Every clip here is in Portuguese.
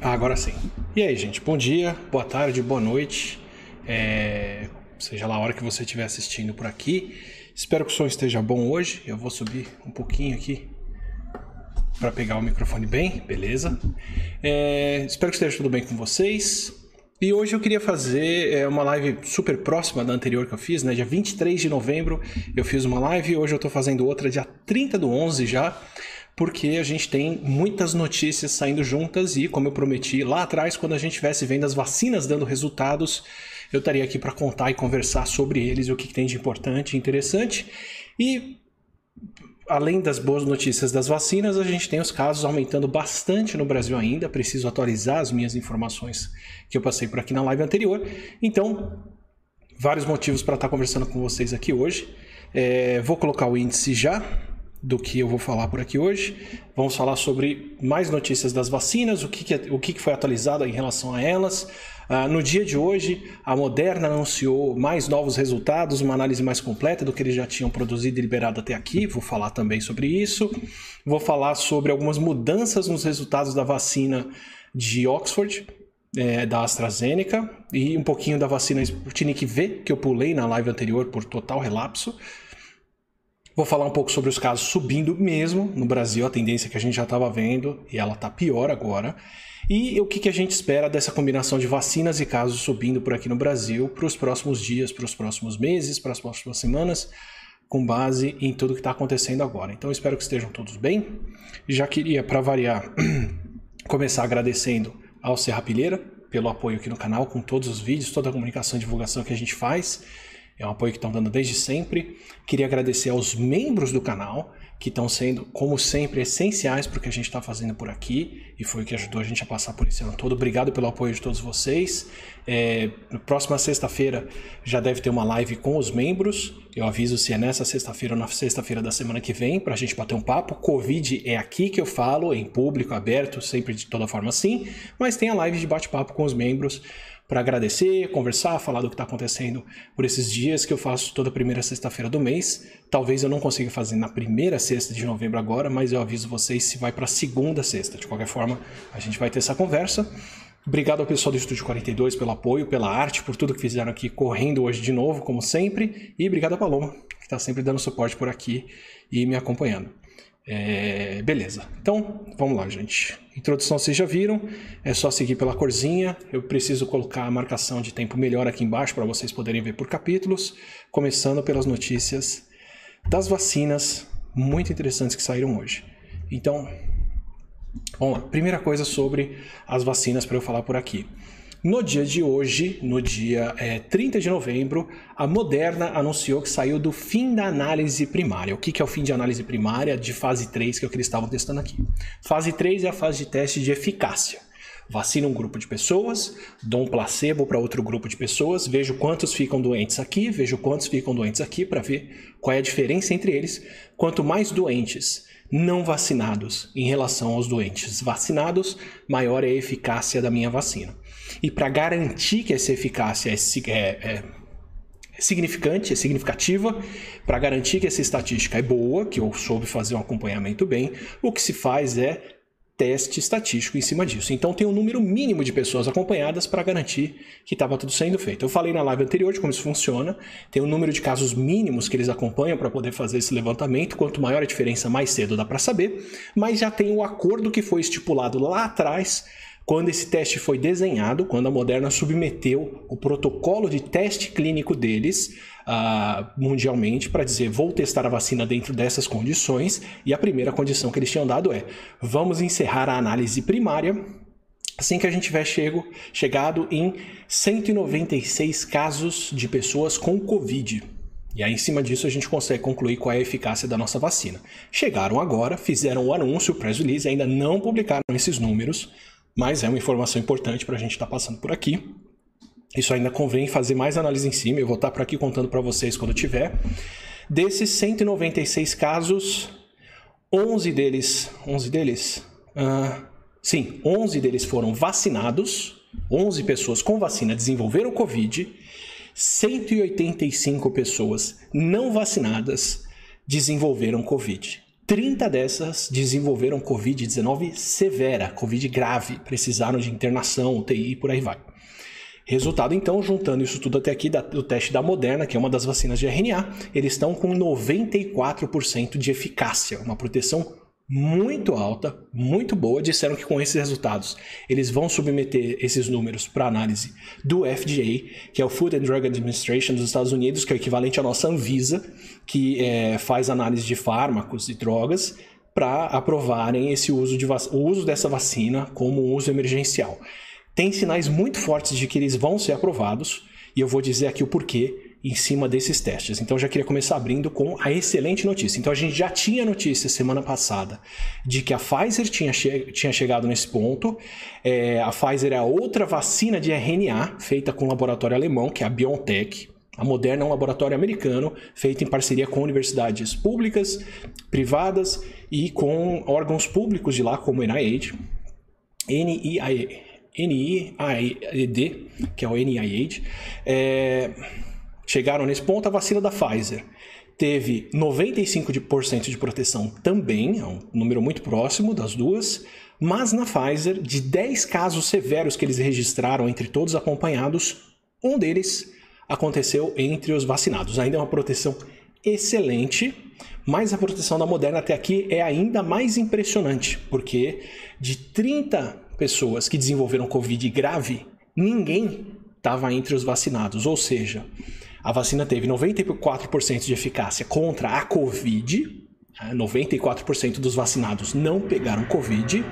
Ah, agora sim. E aí, gente? Bom dia, boa tarde, boa noite. É... Seja lá a hora que você estiver assistindo por aqui. Espero que o som esteja bom hoje. Eu vou subir um pouquinho aqui para pegar o microfone bem, beleza? É... Espero que esteja tudo bem com vocês. E hoje eu queria fazer é, uma live super próxima da anterior que eu fiz, né? Dia 23 de novembro eu fiz uma live, hoje eu estou fazendo outra dia 30 do 11 já porque a gente tem muitas notícias saindo juntas e, como eu prometi lá atrás, quando a gente estivesse vendo as vacinas dando resultados, eu estaria aqui para contar e conversar sobre eles, o que, tem de importante e interessante. E além das boas notícias das vacinas, a gente tem os casos aumentando bastante no Brasil ainda. Preciso atualizar as minhas informações que eu passei por aqui na live anterior. Então, vários motivos para estar conversando com vocês aqui hoje. É, vou colocar o índice já do que eu vou falar por aqui hoje. Vamos falar sobre mais notícias das vacinas, o que, que, é, o que, foi atualizado em relação a elas. Uh, no dia de hoje, a Moderna anunciou mais novos resultados, uma análise mais completa do que eles já tinham produzido e liberado até aqui. Vou falar também sobre isso. Vou falar sobre algumas mudanças nos resultados da vacina de Oxford, é, da AstraZeneca, e um pouquinho da vacina Sputnik V, que eu pulei na live anterior por total relapso. Vou falar um pouco sobre os casos subindo mesmo no Brasil, a tendência que a gente já estava vendo e ela está pior agora. E o que, que a gente espera dessa combinação de vacinas e casos subindo por aqui no Brasil para os próximos dias, para os próximos meses, para as próximas semanas, com base em tudo que está acontecendo agora. Então espero que estejam todos bem. Já queria, para variar, começar agradecendo ao Serra Pilheira pelo apoio aqui no canal, com todos os vídeos, toda a comunicação e divulgação que a gente faz. É um apoio que estão dando desde sempre. Queria agradecer aos membros do canal, que estão sendo, como sempre, essenciais para o que a gente está fazendo por aqui e foi o que ajudou a gente a passar por esse ano todo. Obrigado pelo apoio de todos vocês. É, próxima sexta-feira já deve ter uma live com os membros. Eu aviso se é nessa sexta-feira ou na sexta-feira da semana que vem para a gente bater um papo. Covid é aqui que eu falo, em público, aberto, sempre de toda forma sim, mas tem a live de bate-papo com os membros para agradecer, conversar, falar do que está acontecendo por esses dias que eu faço toda primeira sexta-feira do mês. Talvez eu não consiga fazer na primeira sexta de novembro agora, mas eu aviso vocês se vai para segunda sexta. De qualquer forma, a gente vai ter essa conversa. Obrigado ao pessoal do Estúdio 42 pelo apoio, pela arte, por tudo que fizeram aqui correndo hoje de novo, como sempre. E obrigado a Paloma, que está sempre dando suporte por aqui e me acompanhando. É, beleza, então vamos lá, gente. Introdução vocês já viram, é só seguir pela corzinha. Eu preciso colocar a marcação de tempo melhor aqui embaixo para vocês poderem ver por capítulos, começando pelas notícias das vacinas muito interessantes que saíram hoje. Então, vamos lá. Primeira coisa sobre as vacinas para eu falar por aqui. No dia de hoje, no dia é, 30 de novembro, a Moderna anunciou que saiu do fim da análise primária. O que é o fim de análise primária de fase 3, que é o que eles estavam testando aqui? Fase 3 é a fase de teste de eficácia. Vacina um grupo de pessoas, dou um placebo para outro grupo de pessoas, vejo quantos ficam doentes aqui, vejo quantos ficam doentes aqui para ver qual é a diferença entre eles. Quanto mais doentes não vacinados em relação aos doentes vacinados, maior é a eficácia da minha vacina. E para garantir que essa eficácia é, é, é significante, é significativa, para garantir que essa estatística é boa, que eu soube fazer um acompanhamento bem, o que se faz é teste estatístico em cima disso. Então tem um número mínimo de pessoas acompanhadas para garantir que estava tudo sendo feito. Eu falei na live anterior de como isso funciona. Tem um número de casos mínimos que eles acompanham para poder fazer esse levantamento. Quanto maior a diferença, mais cedo dá para saber. Mas já tem o acordo que foi estipulado lá atrás quando esse teste foi desenhado, quando a Moderna submeteu o protocolo de teste clínico deles uh, mundialmente para dizer vou testar a vacina dentro dessas condições, e a primeira condição que eles tinham dado é vamos encerrar a análise primária assim que a gente tiver chego, chegado em 196 casos de pessoas com Covid. E aí, em cima disso, a gente consegue concluir qual é a eficácia da nossa vacina. Chegaram agora, fizeram o anúncio, o press release, ainda não publicaram esses números, mas é uma informação importante para a gente estar tá passando por aqui. Isso ainda convém fazer mais análise em cima, eu vou estar tá por aqui contando para vocês quando tiver. Desses 196 casos, 11 deles, 11 deles, uh, sim, 11 deles foram vacinados, 11 pessoas com vacina desenvolveram Covid, 185 pessoas não vacinadas desenvolveram Covid. 30 dessas desenvolveram Covid-19 severa, Covid grave, precisaram de internação, UTI e por aí vai. Resultado, então, juntando isso tudo até aqui do teste da Moderna, que é uma das vacinas de RNA, eles estão com 94% de eficácia, uma proteção muito alta, muito boa. Disseram que com esses resultados eles vão submeter esses números para análise do FDA, que é o Food and Drug Administration dos Estados Unidos, que é o equivalente à nossa Anvisa, que é, faz análise de fármacos e drogas para aprovarem esse uso, de o uso dessa vacina como uso emergencial. Tem sinais muito fortes de que eles vão ser aprovados, e eu vou dizer aqui o porquê em cima desses testes. Então já queria começar abrindo com a excelente notícia. Então a gente já tinha notícia semana passada de que a Pfizer tinha, che tinha chegado nesse ponto. É, a Pfizer é a outra vacina de RNA feita com um laboratório alemão, que é a BioNTech. A Moderna é um laboratório americano feito em parceria com universidades públicas, privadas e com órgãos públicos de lá, como o NIH, NIAID, que é o NIH. É, chegaram nesse ponto, a vacina da Pfizer teve 95% de proteção também, é um número muito próximo das duas, mas na Pfizer, de 10 casos severos que eles registraram entre todos acompanhados, um deles aconteceu entre os vacinados. Ainda é uma proteção excelente, mas a proteção da Moderna até aqui é ainda mais impressionante, porque de 30 pessoas que desenvolveram Covid grave, ninguém estava entre os vacinados, ou seja, a vacina teve 94% de eficácia contra a Covid. 94% né? dos vacinados não pegaram Covid,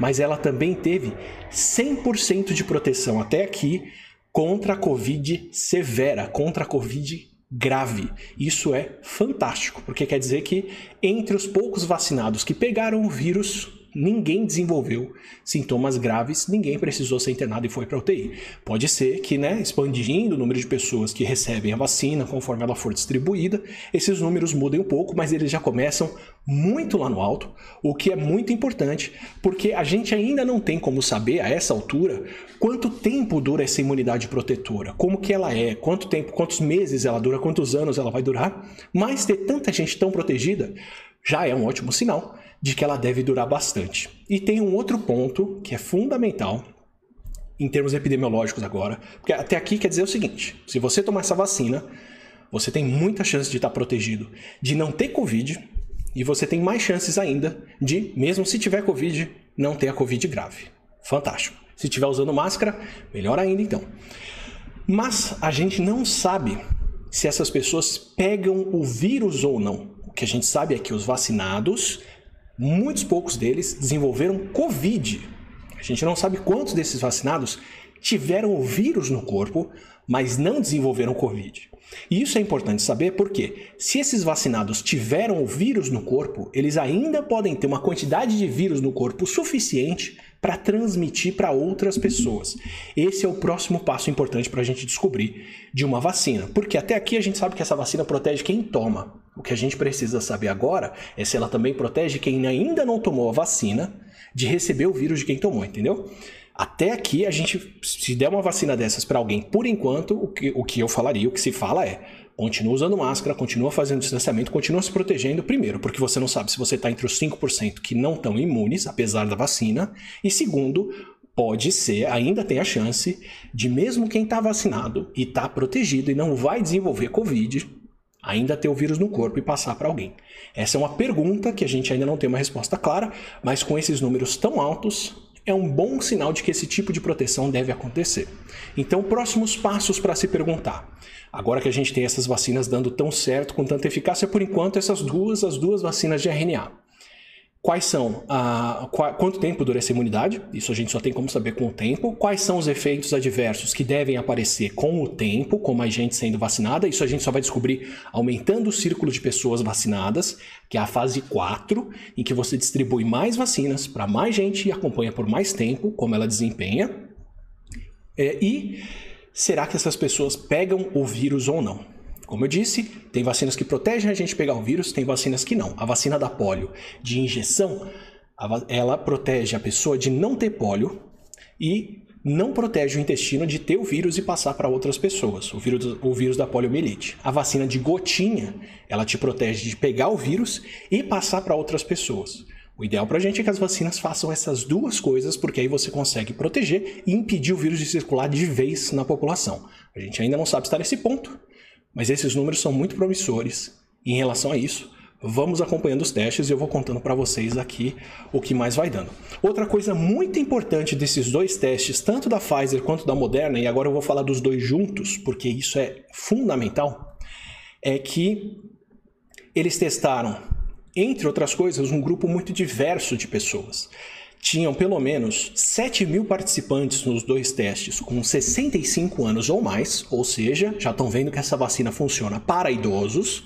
mas ela também teve 100% de proteção até aqui contra a Covid severa, contra a Covid grave. Isso é fantástico, porque quer dizer que entre os poucos vacinados que pegaram o vírus, ninguém desenvolveu sintomas graves, ninguém precisou ser internado e foi para UTI. Pode ser que, né, expandindo o número de pessoas que recebem a vacina conforme ela for distribuída, esses números mudem um pouco, mas eles já começam muito lá no alto, o que é muito importante, porque a gente ainda não tem como saber a essa altura quanto tempo dura essa imunidade protetora, como que ela é, quanto tempo, quantos meses ela dura, quantos anos ela vai durar, mas ter tanta gente tão protegida já é um ótimo sinal de que ela deve durar bastante. E tem um outro ponto que é fundamental em termos epidemiológicos agora, porque até aqui quer dizer o seguinte: se você tomar essa vacina, você tem muita chance de estar protegido de não ter Covid e você tem mais chances ainda de, mesmo se tiver Covid, não ter a Covid grave. Fantástico. Se estiver usando máscara, melhor ainda então. Mas a gente não sabe se essas pessoas pegam o vírus ou não. O que a gente sabe é que os vacinados muitos poucos deles desenvolveram Covid. A gente não sabe quantos desses vacinados tiveram o vírus no corpo, mas não desenvolveram Covid. E isso é importante saber porque, se esses vacinados tiveram o vírus no corpo, eles ainda podem ter uma quantidade de vírus no corpo suficiente para transmitir para outras pessoas. Esse é o próximo passo importante para a gente descobrir de uma vacina, porque até aqui a gente sabe que essa vacina protege quem toma. O que a gente precisa saber agora é se ela também protege quem ainda não tomou a vacina de receber o vírus de quem tomou, entendeu? Até aqui, a gente, se der uma vacina dessas para alguém, por enquanto, o que, o que eu falaria, o que se fala é: continua usando máscara, continua fazendo distanciamento, continua se protegendo, primeiro, porque você não sabe se você está entre os 5% que não estão imunes, apesar da vacina, e segundo, pode ser, ainda tem a chance de, mesmo quem está vacinado e está protegido e não vai desenvolver Covid, ainda ter o vírus no corpo e passar para alguém? Essa é uma pergunta que a gente ainda não tem uma resposta clara, mas com esses números tão altos, é um bom sinal de que esse tipo de proteção deve acontecer. Então, próximos passos para se perguntar. Agora que a gente tem essas vacinas dando tão certo, com tanta eficácia, por enquanto, essas duas, as duas vacinas de RNA. Quais são, a, quanto tempo dura essa imunidade? Isso a gente só tem como saber com o tempo. Quais são os efeitos adversos que devem aparecer com o tempo, com mais gente sendo vacinada? Isso a gente só vai descobrir aumentando o círculo de pessoas vacinadas, que é a fase 4, em que você distribui mais vacinas para mais gente e acompanha por mais tempo como ela desempenha. É, e será que essas pessoas pegam o vírus ou não? Como eu disse, tem vacinas que protegem a gente de pegar o vírus, tem vacinas que não. A vacina da polio de injeção, ela protege a pessoa de não ter polio e não protege o intestino de ter o vírus e passar para outras pessoas, o vírus, o vírus da poliomielite. A vacina de gotinha, ela te protege de pegar o vírus e passar para outras pessoas. O ideal para a gente é que as vacinas façam essas duas coisas, porque aí você consegue proteger e impedir o vírus de circular de vez na população. A gente ainda não sabe estar nesse ponto, mas esses números são muito promissores. E em relação a isso, vamos acompanhando os testes e eu vou contando para vocês aqui o que mais vai dando. Outra coisa muito importante desses dois testes, tanto da Pfizer quanto da Moderna, e agora eu vou falar dos dois juntos, porque isso é fundamental, é que eles testaram, entre outras coisas, um grupo muito diverso de pessoas. Tinham pelo menos 7 mil participantes nos dois testes com 65 anos ou mais, ou seja, já estão vendo que essa vacina funciona para idosos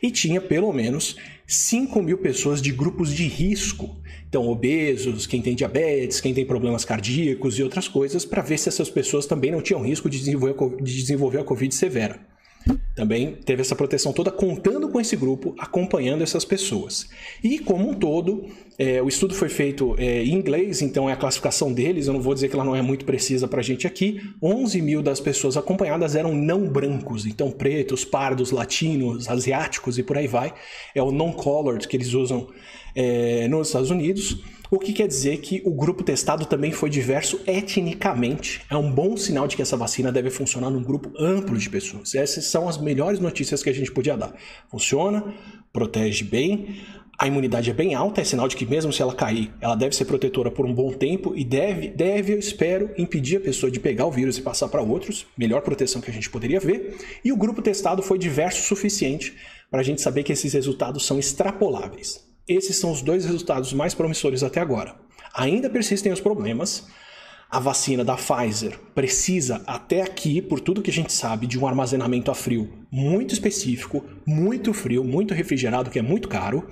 e tinha pelo menos 5 mil pessoas de grupos de risco. Então, obesos, quem tem diabetes, quem tem problemas cardíacos e outras coisas, para ver se essas pessoas também não tinham risco de desenvolver, de desenvolver a Covid severa. Também teve essa proteção toda contando com esse grupo, acompanhando essas pessoas. E como um todo, é, o estudo foi feito é, em inglês, então é a classificação deles. Eu não vou dizer que ela não é muito precisa para a gente aqui. 11 mil das pessoas acompanhadas eram não brancos, então pretos, pardos, latinos, asiáticos e por aí vai. É o non-colored que eles usam é, nos Estados Unidos. O que quer dizer que o grupo testado também foi diverso etnicamente. É um bom sinal de que essa vacina deve funcionar num grupo amplo de pessoas. Essas são as melhores notícias que a gente podia dar. Funciona, protege bem, a imunidade é bem alta, é sinal de que mesmo se ela cair, ela deve ser protetora por um bom tempo e deve, deve, eu espero, impedir a pessoa de pegar o vírus e passar para outros. Melhor proteção que a gente poderia ver. E o grupo testado foi diverso o suficiente para a gente saber que esses resultados são extrapoláveis. Esses são os dois resultados mais promissores até agora. Ainda persistem os problemas. A vacina da Pfizer precisa, até aqui, por tudo que a gente sabe, de um armazenamento a frio muito específico, muito frio, muito refrigerado, que é muito caro.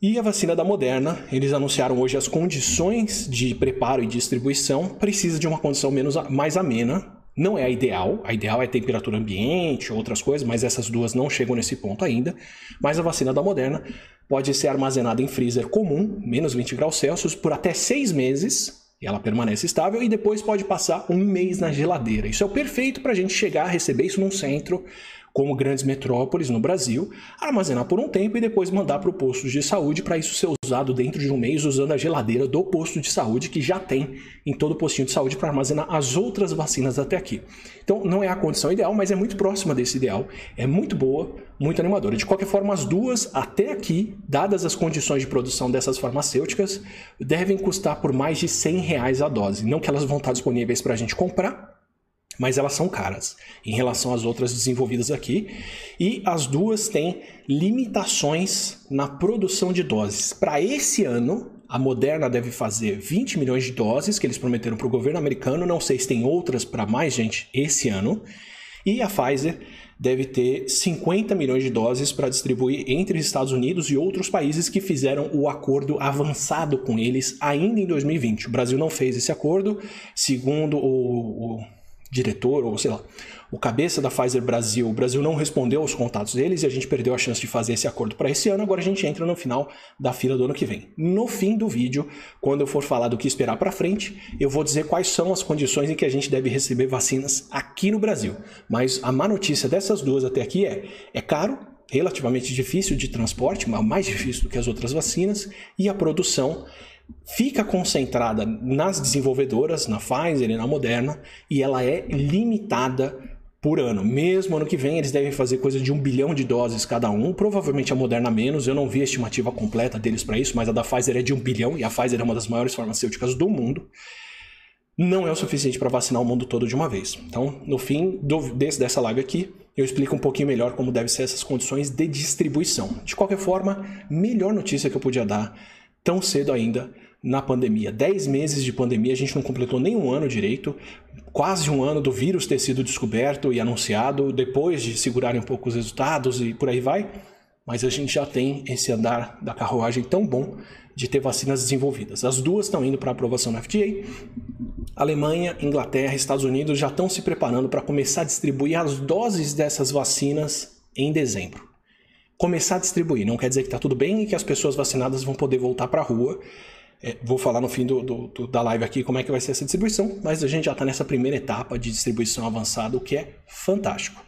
E a vacina da Moderna, eles anunciaram hoje as condições de preparo e distribuição, precisa de uma condição menos, mais amena. Não é a ideal, a ideal é temperatura ambiente, outras coisas, mas essas duas não chegam nesse ponto ainda. Mas a vacina da Moderna pode ser armazenada em freezer comum, menos 20 graus Celsius, por até seis meses, e ela permanece estável, e depois pode passar um mês na geladeira. Isso é o perfeito para a gente chegar a receber isso num centro como grandes metrópoles no Brasil, armazenar por um tempo e depois mandar para o posto de saúde para isso ser usado dentro de um mês usando a geladeira do posto de saúde que já tem em todo o postinho de saúde para armazenar as outras vacinas até aqui. Então não é a condição ideal, mas é muito próxima desse ideal, é muito boa, muito animadora. De qualquer forma, as duas até aqui, dadas as condições de produção dessas farmacêuticas, devem custar por mais de 100 reais a dose. Não que elas vão estar disponíveis para a gente comprar, mas elas são caras em relação às outras desenvolvidas aqui. E as duas têm limitações na produção de doses. Para esse ano, a Moderna deve fazer 20 milhões de doses que eles prometeram para o governo americano. Não sei se tem outras para mais gente esse ano. E a Pfizer deve ter 50 milhões de doses para distribuir entre os Estados Unidos e outros países que fizeram o acordo avançado com eles ainda em 2020. O Brasil não fez esse acordo, segundo o, o diretor, ou sei lá, o cabeça da Pfizer Brasil, o Brasil não respondeu aos contatos deles e a gente perdeu a chance de fazer esse acordo para esse ano. Agora a gente entra no final da fila do ano que vem. No fim do vídeo, quando eu for falar do que esperar para frente, eu vou dizer quais são as condições em que a gente deve receber vacinas aqui no Brasil. Mas a má notícia dessas duas até aqui é: é caro, relativamente difícil de transporte, mais difícil do que as outras vacinas, e a produção fica concentrada nas desenvolvedoras, na Pfizer e na Moderna, e ela é limitada por ano. Mesmo ano que vem, eles devem fazer coisa de um bilhão de doses cada um, provavelmente a Moderna menos. Eu não vi a estimativa completa deles para isso, mas a da Pfizer é de um bilhão e a Pfizer é uma das maiores farmacêuticas do mundo. Não é o suficiente para vacinar o mundo todo de uma vez. Então, no fim do, desse, dessa live aqui, eu explico um pouquinho melhor como devem ser essas condições de distribuição. De qualquer forma, melhor notícia que eu podia dar tão cedo ainda na pandemia. Dez meses de pandemia, a gente não completou nem um ano direito, quase um ano do vírus ter sido descoberto e anunciado, depois de segurarem um pouco os resultados e por aí vai. Mas a gente já tem esse andar da carruagem tão bom de ter vacinas desenvolvidas. As duas estão indo para aprovação na FDA. Alemanha, Inglaterra, Estados Unidos já estão se preparando para começar a distribuir as doses dessas vacinas em dezembro começar a distribuir. Não quer dizer que está tudo bem e que as pessoas vacinadas vão poder voltar para a rua. É, vou falar no fim do, do, do, da live aqui como é que vai ser essa distribuição, mas a gente já está nessa primeira etapa de distribuição avançada, o que é fantástico.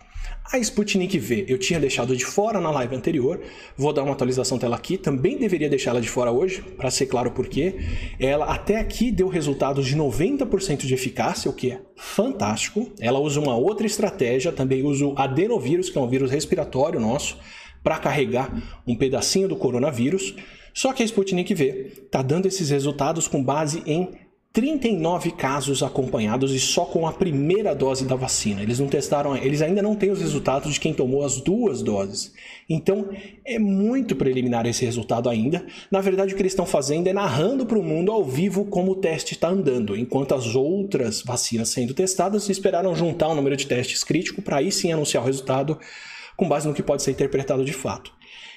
A Sputnik V eu tinha deixado de fora na live anterior, vou dar uma atualização dela aqui, também deveria deixá-la de fora hoje, para ser claro por quê. Ela até aqui deu resultados de 90% de eficácia, o que é fantástico. Ela usa uma outra estratégia, também usa o adenovírus, que é um vírus respiratório nosso, para carregar um pedacinho do coronavírus. Só que a Sputnik V está dando esses resultados com base em 39 casos acompanhados e só com a primeira dose da vacina. Eles não testaram, eles ainda não têm os resultados de quem tomou as duas doses. Então, é muito preliminar esse resultado ainda. Na verdade, o que eles estão fazendo é narrando para o mundo ao vivo como o teste está andando, enquanto as outras vacinas sendo testadas esperaram juntar o um número de testes crítico para aí sim anunciar o resultado com base no que pode ser interpretado de fato.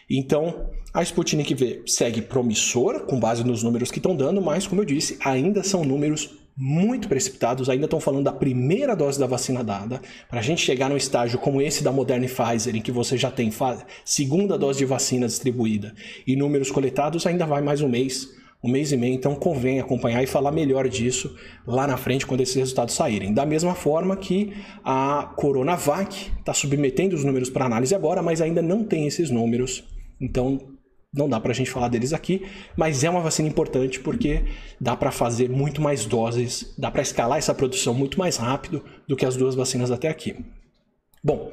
Então, a Sputnik V segue promissora, com base nos números que estão dando, mas, como eu disse, ainda são números muito precipitados, ainda estão falando da primeira dose da vacina dada. Para a gente chegar num estágio como esse da Moderna e Pfizer, em que você já tem segunda dose de vacina distribuída e números coletados, ainda vai mais um mês, um mês e meio. Então convém acompanhar e falar melhor disso lá na frente quando esses resultados saírem. Da mesma forma que a Coronavac está submetendo os números para análise agora, mas ainda não tem esses números então, não dá para a gente falar deles aqui, mas é uma vacina importante porque dá para fazer muito mais doses, dá para escalar essa produção muito mais rápido do que as duas vacinas até aqui. Bom,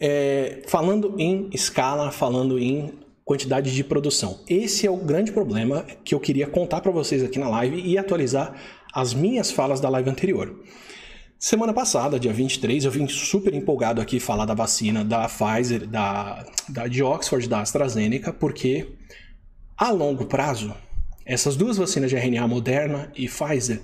é, falando em escala, falando em quantidade de produção, esse é o grande problema que eu queria contar para vocês aqui na live e atualizar as minhas falas da live anterior. Semana passada, dia 23, eu vim super empolgado aqui falar da vacina da Pfizer, da, da de Oxford, da AstraZeneca, porque a longo prazo, essas duas vacinas de RNA Moderna e Pfizer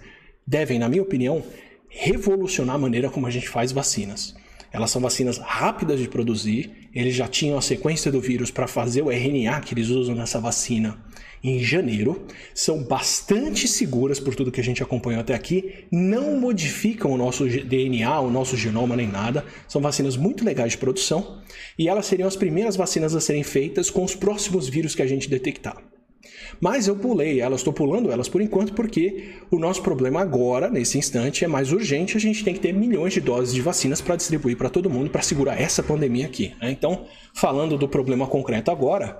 devem, na minha opinião, revolucionar a maneira como a gente faz vacinas. Elas são vacinas rápidas de produzir, eles já tinham a sequência do vírus para fazer o RNA que eles usam nessa vacina em janeiro, são bastante seguras por tudo que a gente acompanhou até aqui, não modificam o nosso DNA, o nosso genoma nem nada, são vacinas muito legais de produção e elas seriam as primeiras vacinas a serem feitas com os próximos vírus que a gente detectar. Mas eu pulei elas, estou pulando elas por enquanto porque o nosso problema agora, nesse instante, é mais urgente. A gente tem que ter milhões de doses de vacinas para distribuir para todo mundo para segurar essa pandemia aqui. Né? Então, falando do problema concreto agora,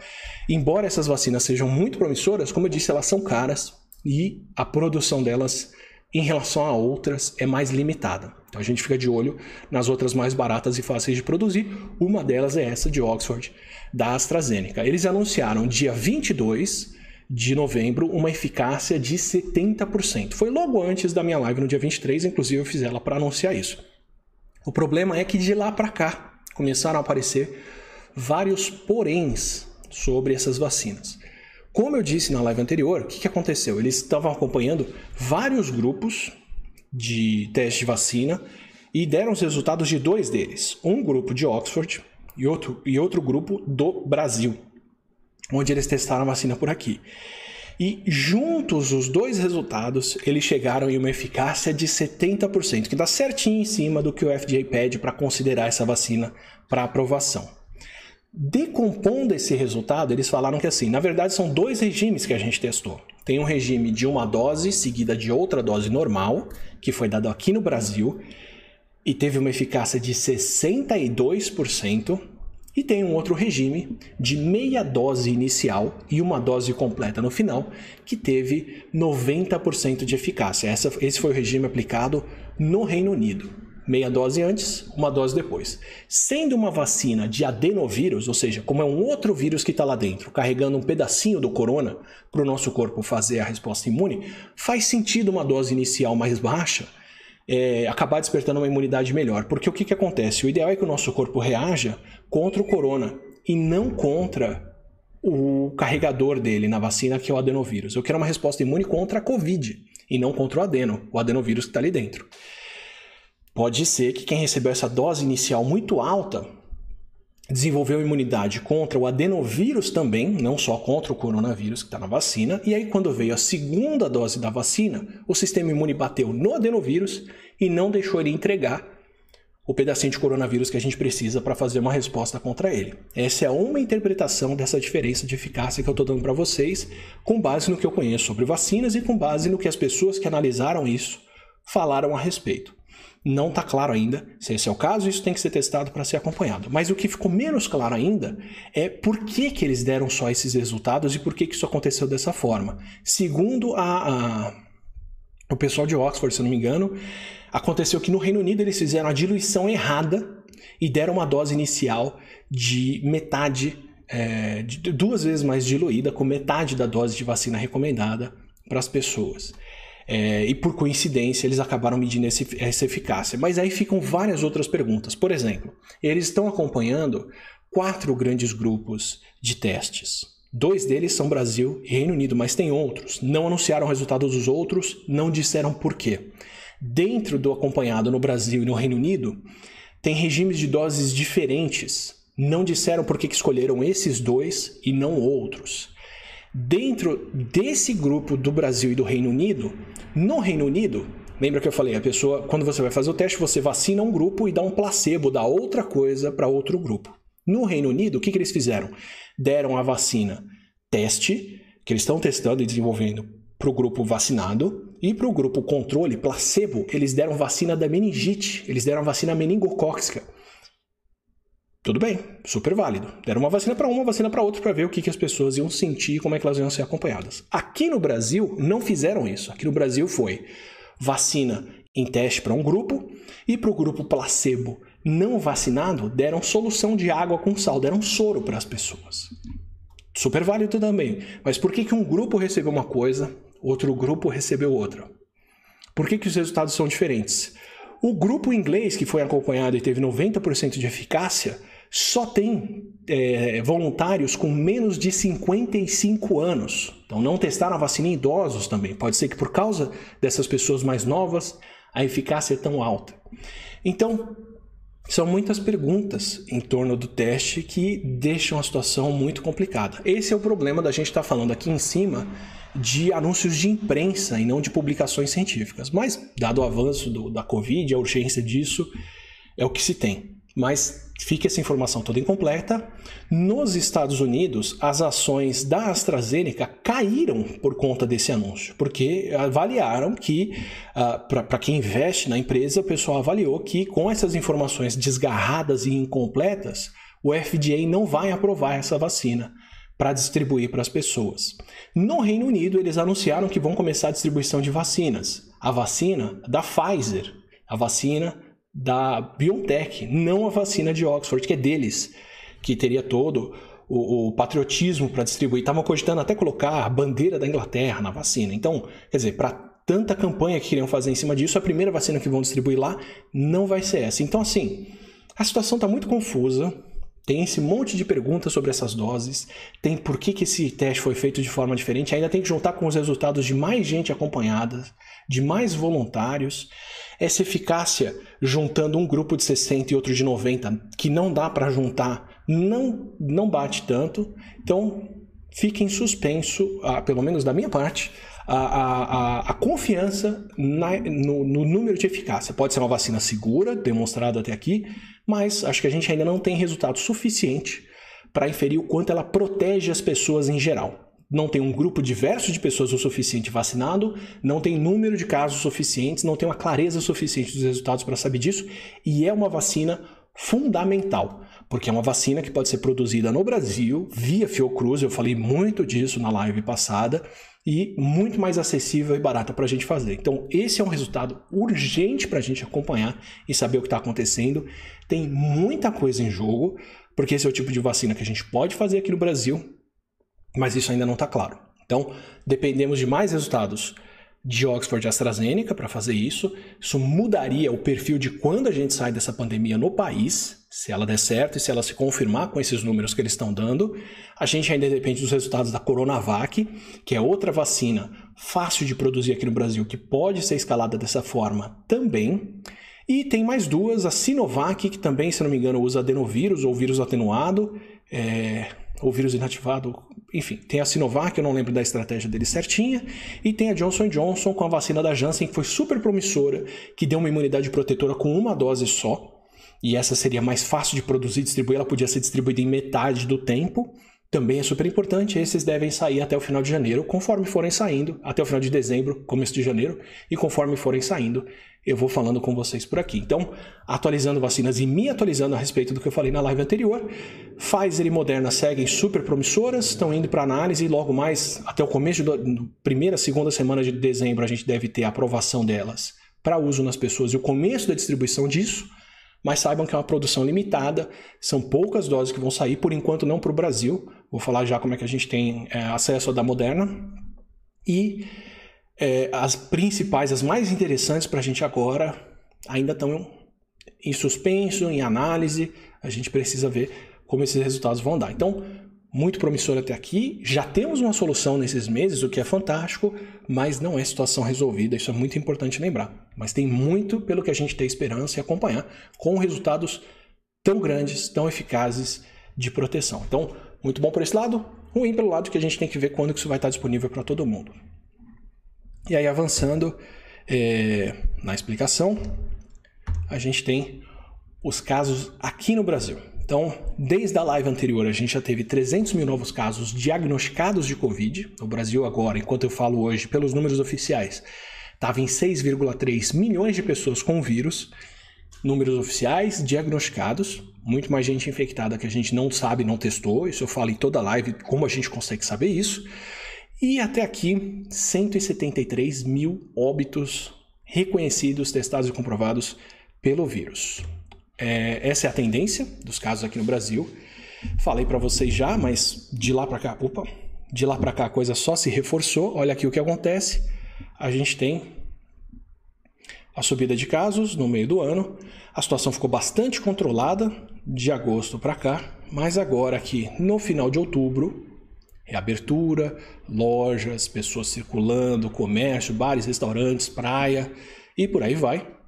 embora essas vacinas sejam muito promissoras, como eu disse, elas são caras e a produção delas em relação a outras é mais limitada. Então a gente fica de olho nas outras mais baratas e fáceis de produzir. Uma delas é essa de Oxford, da AstraZeneca. Eles anunciaram dia 22 de novembro uma eficácia de 70%. Foi logo antes da minha live no dia 23, inclusive eu fiz ela para anunciar isso. O problema é que de lá para cá começaram a aparecer vários poréns sobre essas vacinas. Como eu disse na live anterior, o que, que aconteceu? Eles estavam acompanhando vários grupos de teste de vacina e deram os resultados de dois deles. Um grupo de Oxford e outro, e outro grupo do Brasil onde eles testaram a vacina por aqui. E juntos os dois resultados, eles chegaram em uma eficácia de 70%, que dá certinho em cima do que o FDA pede para considerar essa vacina para aprovação. Decompondo esse resultado, eles falaram que assim, na verdade são dois regimes que a gente testou. Tem um regime de uma dose seguida de outra dose normal, que foi dado aqui no Brasil, e teve uma eficácia de 62%, e tem um outro regime de meia dose inicial e uma dose completa no final, que teve 90% de eficácia. Essa, esse foi o regime aplicado no Reino Unido. Meia dose antes, uma dose depois. Sendo uma vacina de adenovírus, ou seja, como é um outro vírus que está lá dentro, carregando um pedacinho do corona para o nosso corpo fazer a resposta imune, faz sentido uma dose inicial mais baixa é, acabar despertando uma imunidade melhor. Porque o que, que acontece? O ideal é que o nosso corpo reaja contra o corona e não contra o carregador dele na vacina, que é o adenovírus. Eu quero uma resposta imune contra a Covid e não contra o adeno, o adenovírus que está ali dentro. Pode ser que quem recebeu essa dose inicial muito alta desenvolveu imunidade contra o adenovírus também, não só contra o coronavírus que está na vacina. E aí, quando veio a segunda dose da vacina, o sistema imune bateu no adenovírus e não deixou ele entregar o pedacinho de coronavírus que a gente precisa para fazer uma resposta contra ele. Essa é uma interpretação dessa diferença de eficácia que eu estou dando para vocês, com base no que eu conheço sobre vacinas e com base no que as pessoas que analisaram isso falaram a respeito. Não está claro ainda se esse é o caso, isso tem que ser testado para ser acompanhado. Mas o que ficou menos claro ainda é por que, que eles deram só esses resultados e por que, que isso aconteceu dessa forma. Segundo a, a, o pessoal de Oxford, se eu não me engano, Aconteceu que no Reino Unido eles fizeram a diluição errada e deram uma dose inicial de metade, é, de duas vezes mais diluída, com metade da dose de vacina recomendada para as pessoas. É, e por coincidência eles acabaram medindo esse, essa eficácia. Mas aí ficam várias outras perguntas. Por exemplo, eles estão acompanhando quatro grandes grupos de testes. Dois deles são Brasil e Reino Unido, mas tem outros. Não anunciaram o resultado dos outros, não disseram por quê. Dentro do acompanhado no Brasil e no Reino Unido, tem regimes de doses diferentes. Não disseram por que escolheram esses dois e não outros. Dentro desse grupo do Brasil e do Reino Unido, no Reino Unido, lembra que eu falei, a pessoa, quando você vai fazer o teste, você vacina um grupo e dá um placebo, dá outra coisa para outro grupo. No Reino Unido, o que, que eles fizeram? Deram a vacina teste, que eles estão testando e desenvolvendo para o grupo vacinado, e para o grupo controle, placebo, eles deram vacina da meningite, eles deram vacina meningocócica. Tudo bem, super válido. Deram uma vacina para uma, uma vacina para outra para ver o que, que as pessoas iam sentir e como é que elas iam ser acompanhadas. Aqui no Brasil não fizeram isso. Aqui no Brasil foi vacina em teste para um grupo e para o grupo placebo não vacinado deram solução de água com sal, deram soro para as pessoas. Super válido também. Mas por que, que um grupo recebeu uma coisa outro grupo recebeu outra. Por que, que os resultados são diferentes? O grupo inglês, que foi acompanhado e teve 90% de eficácia, só tem é, voluntários com menos de 55 anos. Então, não testaram a vacina em idosos também. Pode ser que por causa dessas pessoas mais novas, a eficácia é tão alta. Então, são muitas perguntas em torno do teste que deixam a situação muito complicada. Esse é o problema da gente estar tá falando aqui em cima de anúncios de imprensa e não de publicações científicas. Mas, dado o avanço do, da Covid, a urgência disso é o que se tem. Mas fica essa informação toda incompleta. Nos Estados Unidos, as ações da AstraZeneca caíram por conta desse anúncio, porque avaliaram que, uh, ah, para quem investe na empresa, o pessoal avaliou que com essas informações desgarradas e incompletas, o FDA não vai aprovar essa vacina para distribuir para as pessoas. No Reino Unido, eles anunciaram que vão começar a distribuição de vacinas. A vacina da Pfizer, a vacina da BioNTech, não a vacina de Oxford, que é deles, que teria todo o, o patriotismo para distribuir. Estavam cogitando até colocar a bandeira da Inglaterra na vacina. Então, quer dizer, para tanta campanha que queriam fazer em cima disso, a primeira vacina que vão distribuir lá não vai ser essa. Então, assim, a situação está muito confusa. Tem esse monte de perguntas sobre essas doses, tem por que, que esse teste foi feito de forma diferente, ainda tem que juntar com os resultados de mais gente acompanhada, de mais voluntários. Essa eficácia, juntando um grupo de 60 e outro de 90, que não dá para juntar, não, não bate tanto. Então, fica em suspenso, ah, pelo menos da minha parte, a, a, a confiança na, no, no, número de eficácia. Pode ser uma vacina segura, demonstrada até aqui, mas acho que a gente ainda não tem resultado suficiente para inferir o quanto ela protege as pessoas em geral. Não tem um grupo diverso de pessoas o suficiente vacinado, não tem número de casos suficientes, não tem uma clareza suficiente dos resultados para saber disso, e é uma vacina fundamental, porque é uma vacina que pode ser produzida no Brasil via Fiocruz, eu falei muito disso na live passada, e muito mais acessível e barata para a gente fazer. Então, esse é um resultado urgente para a gente acompanhar e saber o que está acontecendo. Tem muita coisa em jogo, porque esse é o tipo de vacina que a gente pode fazer aqui no Brasil, mas isso ainda não está claro. Então, dependemos de mais resultados de Oxford e AstraZeneca para fazer isso. Isso mudaria o perfil de quando a gente sai dessa pandemia no país, se ela der certo e se ela se confirmar com esses números que eles estão dando. A gente ainda depende dos resultados da Coronavac, que é outra vacina fácil de produzir aqui no Brasil, que pode ser escalada dessa forma também. E tem mais duas, a Sinovac, que também, se não me engano, usa adenovírus ou vírus atenuado, é, ou vírus inativado, enfim, tem a Sinovac, eu não lembro da estratégia dele certinha, e tem a Johnson Johnson com a vacina da Janssen, que foi super promissora, que deu uma imunidade protetora com uma dose só. e essa seria mais fácil de produzir e distribuir, ela podia ser distribuída em metade do tempo. Também é super importante, esses devem sair até o final de janeiro, conforme forem saindo, até o final de dezembro, começo de janeiro, e conforme forem saindo, eu vou falando com vocês por aqui. Então, atualizando vacinas e me atualizando a respeito do que eu falei na live anterior, Pfizer e Moderna seguem super promissoras, estão indo para análise e logo mais, até o começo da primeira, segunda semana de dezembro, a gente deve ter a aprovação delas para uso nas pessoas e o começo da distribuição disso mas saibam que é uma produção limitada, são poucas doses que vão sair, por enquanto não para o Brasil. Vou falar já como é que a gente tem é, acesso à da Moderna. E é, as principais, as mais interessantes para a gente agora, ainda estão em suspenso, em análise. A gente precisa ver como esses resultados vão dar. Então, muito promissor até aqui. Já temos uma solução nesses meses, o que é fantástico, mas não é situação resolvida. Isso é muito importante lembrar. Mas tem muito pelo que a gente tem esperança e acompanhar com resultados tão grandes, tão eficazes de proteção. Então, muito bom por esse lado, ruim pelo lado que a gente tem que ver quando isso vai estar disponível para todo mundo. E aí, avançando é, na explicação, a gente tem os casos aqui no Brasil. Então, desde a live anterior, a gente já teve 300 mil novos casos diagnosticados de Covid. No Brasil, agora, enquanto eu falo hoje, pelos números oficiais, estava em 6,3 milhões de pessoas com vírus. Números oficiais diagnosticados, muito mais gente infectada que a gente não sabe, não testou. Isso eu falo em toda live, como a gente consegue saber isso. E até aqui, 173 mil óbitos reconhecidos, testados e comprovados pelo vírus. É, essa é a tendência dos casos aqui no Brasil. Falei para vocês já, mas de lá para cá, opa, de lá para cá a coisa só se reforçou. Olha aqui o que acontece. A gente tem a subida de casos no meio do ano. A situação ficou bastante controlada de agosto para cá, mas agora aqui no final de outubro, reabertura, lojas, pessoas circulando, comércio, bares, restaurantes, praia e por aí vai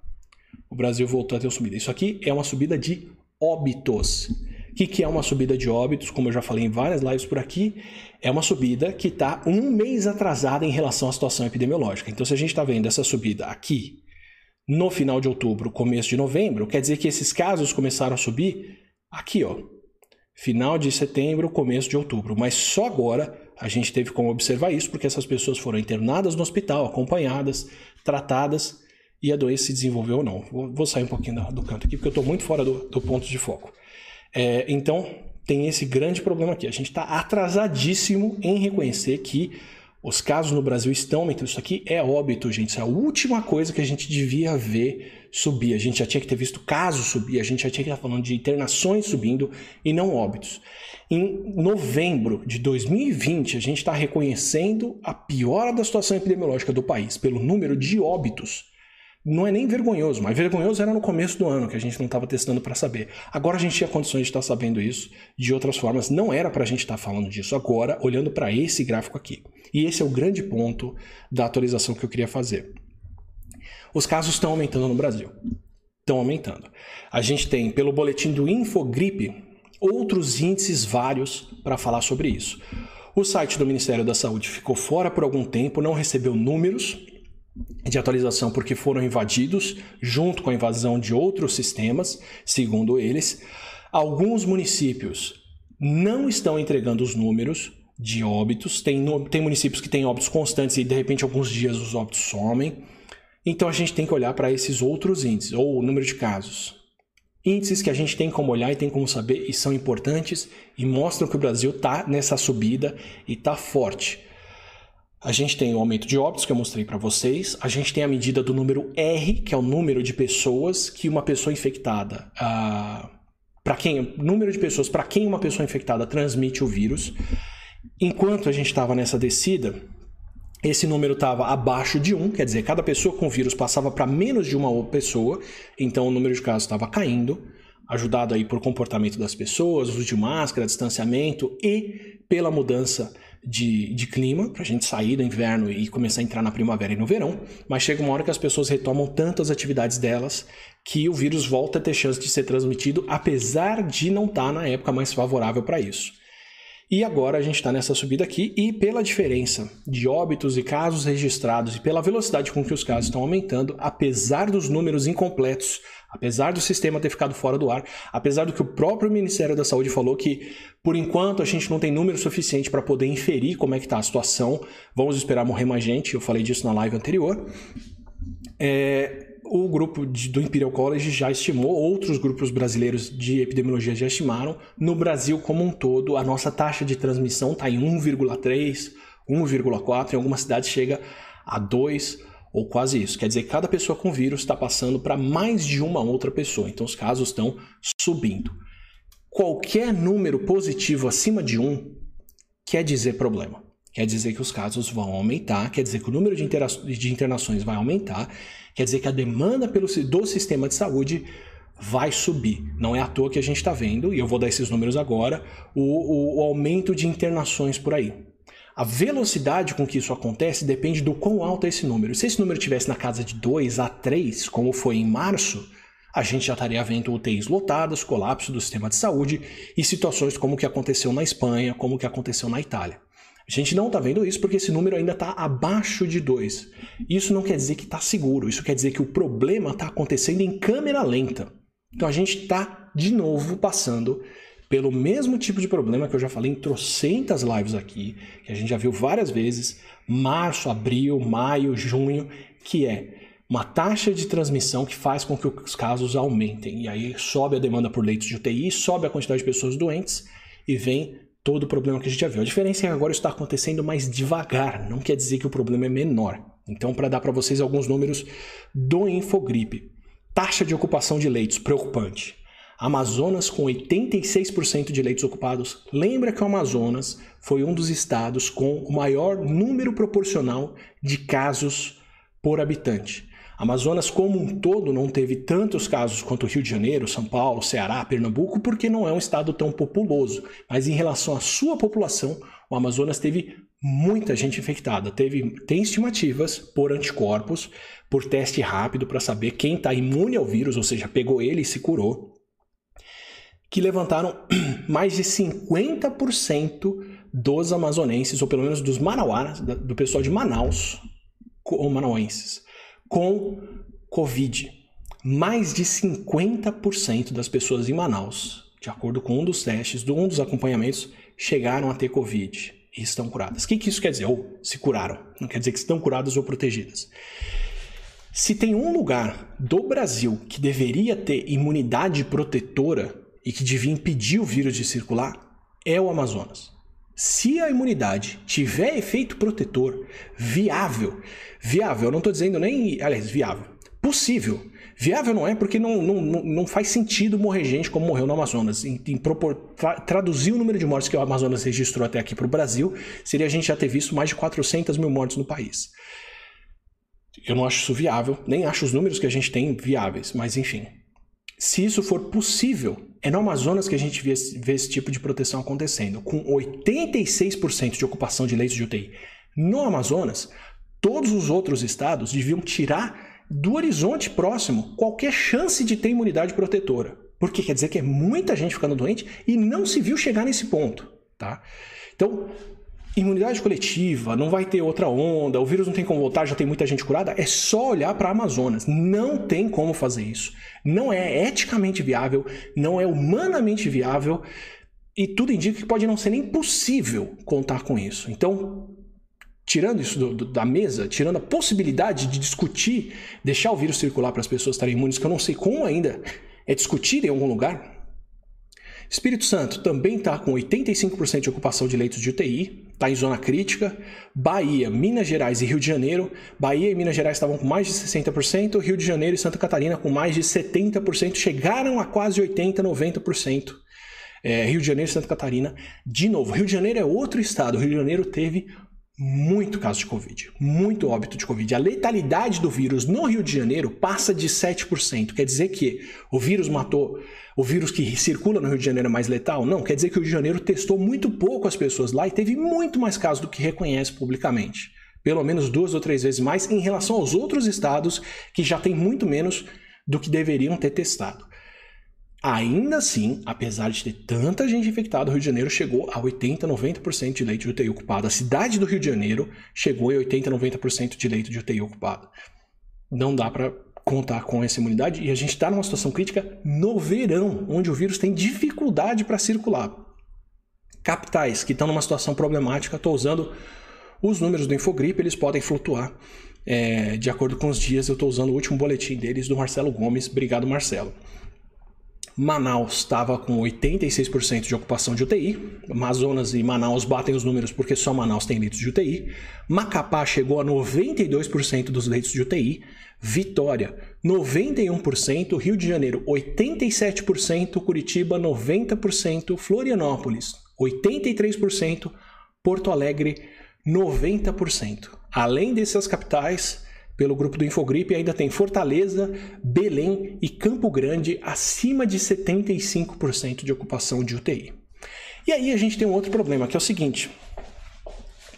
o Brasil voltou a ter uma subida. Isso aqui é uma subida de óbitos. O que, que é uma subida de óbitos? Como eu já falei em várias lives por aqui, é uma subida que está um mês atrasada em relação à situação epidemiológica. Então, se a gente está vendo essa subida aqui no final de outubro, começo de novembro, quer dizer que esses casos começaram a subir aqui, ó, final de setembro, começo de outubro. Mas só agora a gente teve como observar isso, porque essas pessoas foram internadas no hospital, acompanhadas, tratadas e a doença se desenvolveu ou não. Vou, vou sair um pouquinho do, do, canto aqui, porque eu estou muito fora do, do, ponto de foco. É, então, tem esse grande problema aqui. A gente está atrasadíssimo em reconhecer que os casos no Brasil estão aumentando. Isso aqui é óbito, gente. Isso é a última coisa que a gente devia ver subir. A gente já tinha que ter visto casos subir, a gente já tinha que estar falando de internações subindo e não óbitos. Em novembro de 2020, a gente está reconhecendo a piora da situação epidemiológica do país pelo número de óbitos não é nem vergonhoso, mas vergonhoso era no começo do ano que a gente não estava testando para saber. Agora a gente tinha condições de estar sabendo isso de outras formas. Não era para a gente estar falando disso agora, olhando para esse gráfico aqui. E esse é o grande ponto da atualização que eu queria fazer. Os casos estão aumentando no Brasil. Estão aumentando. A gente tem, pelo boletim do Infogripe, outros índices vários para falar sobre isso. O site do Ministério da Saúde ficou fora por algum tempo, não recebeu números de atualização porque foram invadidos junto com a invasão de outros sistemas, segundo eles. Alguns municípios não estão entregando os números de óbitos, tem, tem municípios que têm óbitos constantes e de repente alguns dias os óbitos somem. Então a gente tem que olhar para esses outros índices, ou o número de casos. Índices que a gente tem como olhar e tem como saber e são importantes e mostram que o Brasil está nessa subida e está forte. A gente tem o aumento de óbitos que eu mostrei para vocês. A gente tem a medida do número R, que é o número de pessoas que uma pessoa infectada, uh, para quem, número de pessoas para quem uma pessoa infectada transmite o vírus. Enquanto a gente estava nessa descida, esse número estava abaixo de 1, quer dizer, cada pessoa com vírus passava para menos de uma pessoa, então o número de casos estava caindo, ajudado aí por comportamento das pessoas, uso de máscara, distanciamento e pela mudança de, de clima, para a gente sair do inverno e começar a entrar na primavera e no verão, mas chega uma hora que as pessoas retomam tanto as atividades delas que o vírus volta a ter chance de ser transmitido, apesar de não estar tá na época mais favorável para isso. E agora a gente está nessa subida aqui e pela diferença de óbitos e casos registrados e pela velocidade com que os casos estão aumentando, apesar dos números incompletos, apesar do sistema ter ficado fora do ar, apesar do que o próprio Ministério da Saúde falou que por enquanto a gente não tem número suficiente para poder inferir como é que está a situação, vamos esperar morrer mais gente, eu falei disso na live anterior. É, o grupo de, do Imperial College já estimou, outros grupos brasileiros de epidemiologia já estimaram. No Brasil como um todo, a nossa taxa de transmissão está em 1,3, 1,4, em algumas cidades chega a 2 ou quase isso. Quer dizer cada pessoa com vírus está passando para mais de uma outra pessoa, então os casos estão subindo. Qualquer número positivo acima de 1 quer dizer problema. Quer dizer que os casos vão aumentar, quer dizer que o número de, de internações vai aumentar Quer dizer que a demanda pelo, do sistema de saúde vai subir. Não é à toa que a gente está vendo, e eu vou dar esses números agora, o, o, o aumento de internações por aí. A velocidade com que isso acontece depende do quão alto é esse número. Se esse número estivesse na casa de 2 a 3, como foi em março, a gente já estaria vendo UTIs lotadas, colapso do sistema de saúde e situações como o que aconteceu na Espanha, como o que aconteceu na Itália. A gente não está vendo isso porque esse número ainda está abaixo de 2. Isso não quer dizer que está seguro, isso quer dizer que o problema está acontecendo em câmera lenta. Então a gente está, de novo, passando pelo mesmo tipo de problema que eu já falei em trocentas lives aqui, que a gente já viu várias vezes, março, abril, maio, junho, que é uma taxa de transmissão que faz com que os casos aumentem. E aí sobe a demanda por leitos de UTI, sobe a quantidade de pessoas doentes e vem todo o problema que a gente já viu. A diferença é que agora está acontecendo mais devagar, não quer dizer que o problema é menor. Então, para dar para vocês alguns números do Infogripe. Taxa de ocupação de leitos, preocupante. Amazonas com 86% de leitos ocupados. Lembra que o Amazonas foi um dos estados com o maior número proporcional de casos por habitante. Amazonas como um todo não teve tantos casos quanto o Rio de Janeiro, São Paulo, Ceará, Pernambuco, porque não é um estado tão populoso. Mas em relação à sua população, o Amazonas teve muita gente infectada. Teve, tem estimativas por anticorpos, por teste rápido para saber quem está imune ao vírus, ou seja, pegou ele e se curou, que levantaram mais de 50% dos amazonenses, ou pelo menos dos manauaras, do pessoal de Manaus, ou manauenses, com Covid. Mais de 50% das pessoas em Manaus, de acordo com um dos testes, de um dos acompanhamentos, chegaram a ter Covid e estão curadas. O que, que isso quer dizer? Ou se curaram. Não quer dizer que estão curadas ou protegidas. Se tem um lugar do Brasil que deveria ter imunidade protetora e que devia impedir o vírus de circular, é o Amazonas. Se a imunidade tiver efeito protetor viável, viável, eu não estou dizendo nem, aliás, viável, possível. Viável não é porque não, não, não faz sentido morrer gente como morreu no Amazonas. Em, em propor, tra, traduzir o número de mortes que o Amazonas registrou até aqui para o Brasil, seria a gente já ter visto mais de 400 mil mortes no país. Eu não acho isso viável, nem acho os números que a gente tem viáveis, mas enfim. Se isso for possível, é no Amazonas que a gente vê esse, vê esse tipo de proteção acontecendo, com 86% de ocupação de leitos de UTI. No Amazonas, todos os outros estados deviam tirar do horizonte próximo qualquer chance de ter imunidade protetora. Porque quer dizer que é muita gente ficando doente e não se viu chegar nesse ponto. Tá? Então, Imunidade coletiva, não vai ter outra onda, o vírus não tem como voltar, já tem muita gente curada. É só olhar para Amazonas. Não tem como fazer isso. Não é eticamente viável, não é humanamente viável e tudo indica que pode não ser nem possível contar com isso. Então, tirando isso do, do, da mesa, tirando a possibilidade de discutir, deixar o vírus circular para as pessoas estarem imunes, que eu não sei como ainda é discutir em algum lugar. Espírito Santo também está com 85% de ocupação de leitos de UTI, está em zona crítica. Bahia, Minas Gerais e Rio de Janeiro. Bahia e Minas Gerais estavam com mais de 60%, Rio de Janeiro e Santa Catarina com mais de 70%, chegaram a quase 80%, 90%. É, Rio de Janeiro e Santa Catarina. De novo, Rio de Janeiro é outro estado. Rio de Janeiro teve muito caso de Covid, muito óbito de Covid. A letalidade do vírus no Rio de Janeiro passa de 7%. Quer dizer que o vírus matou, o vírus que circula no Rio de Janeiro é mais letal? Não, quer dizer que o Rio de Janeiro testou muito pouco as pessoas lá e teve muito mais casos do que reconhece publicamente. Pelo menos duas ou três vezes mais em relação aos outros estados que já têm muito menos do que deveriam ter testado. Ainda assim, apesar de ter tanta gente infectada, o Rio de Janeiro chegou a 80, 90% de leito de UTI ocupado. A cidade do Rio de Janeiro chegou a 80, 90% de leito de UTI ocupado. Não dá para contar com essa imunidade e a gente está numa situação crítica no verão, onde o vírus tem dificuldade para circular. Capitais que estão numa situação problemática, estou usando os números do Infogripe, eles podem flutuar é, de acordo com os dias. Eu estou usando o último boletim deles do Marcelo Gomes. Obrigado, Marcelo. Manaus estava com 86% de ocupação de UTI. Amazonas e Manaus batem os números porque só Manaus tem leitos de UTI. Macapá chegou a 92% dos leitos de UTI. Vitória, 91%. Rio de Janeiro, 87%. Curitiba, 90%. Florianópolis, 83%. Porto Alegre, 90%. Além dessas capitais, pelo grupo do Infogripe, ainda tem Fortaleza, Belém e Campo Grande acima de 75% de ocupação de UTI. E aí a gente tem um outro problema, que é o seguinte: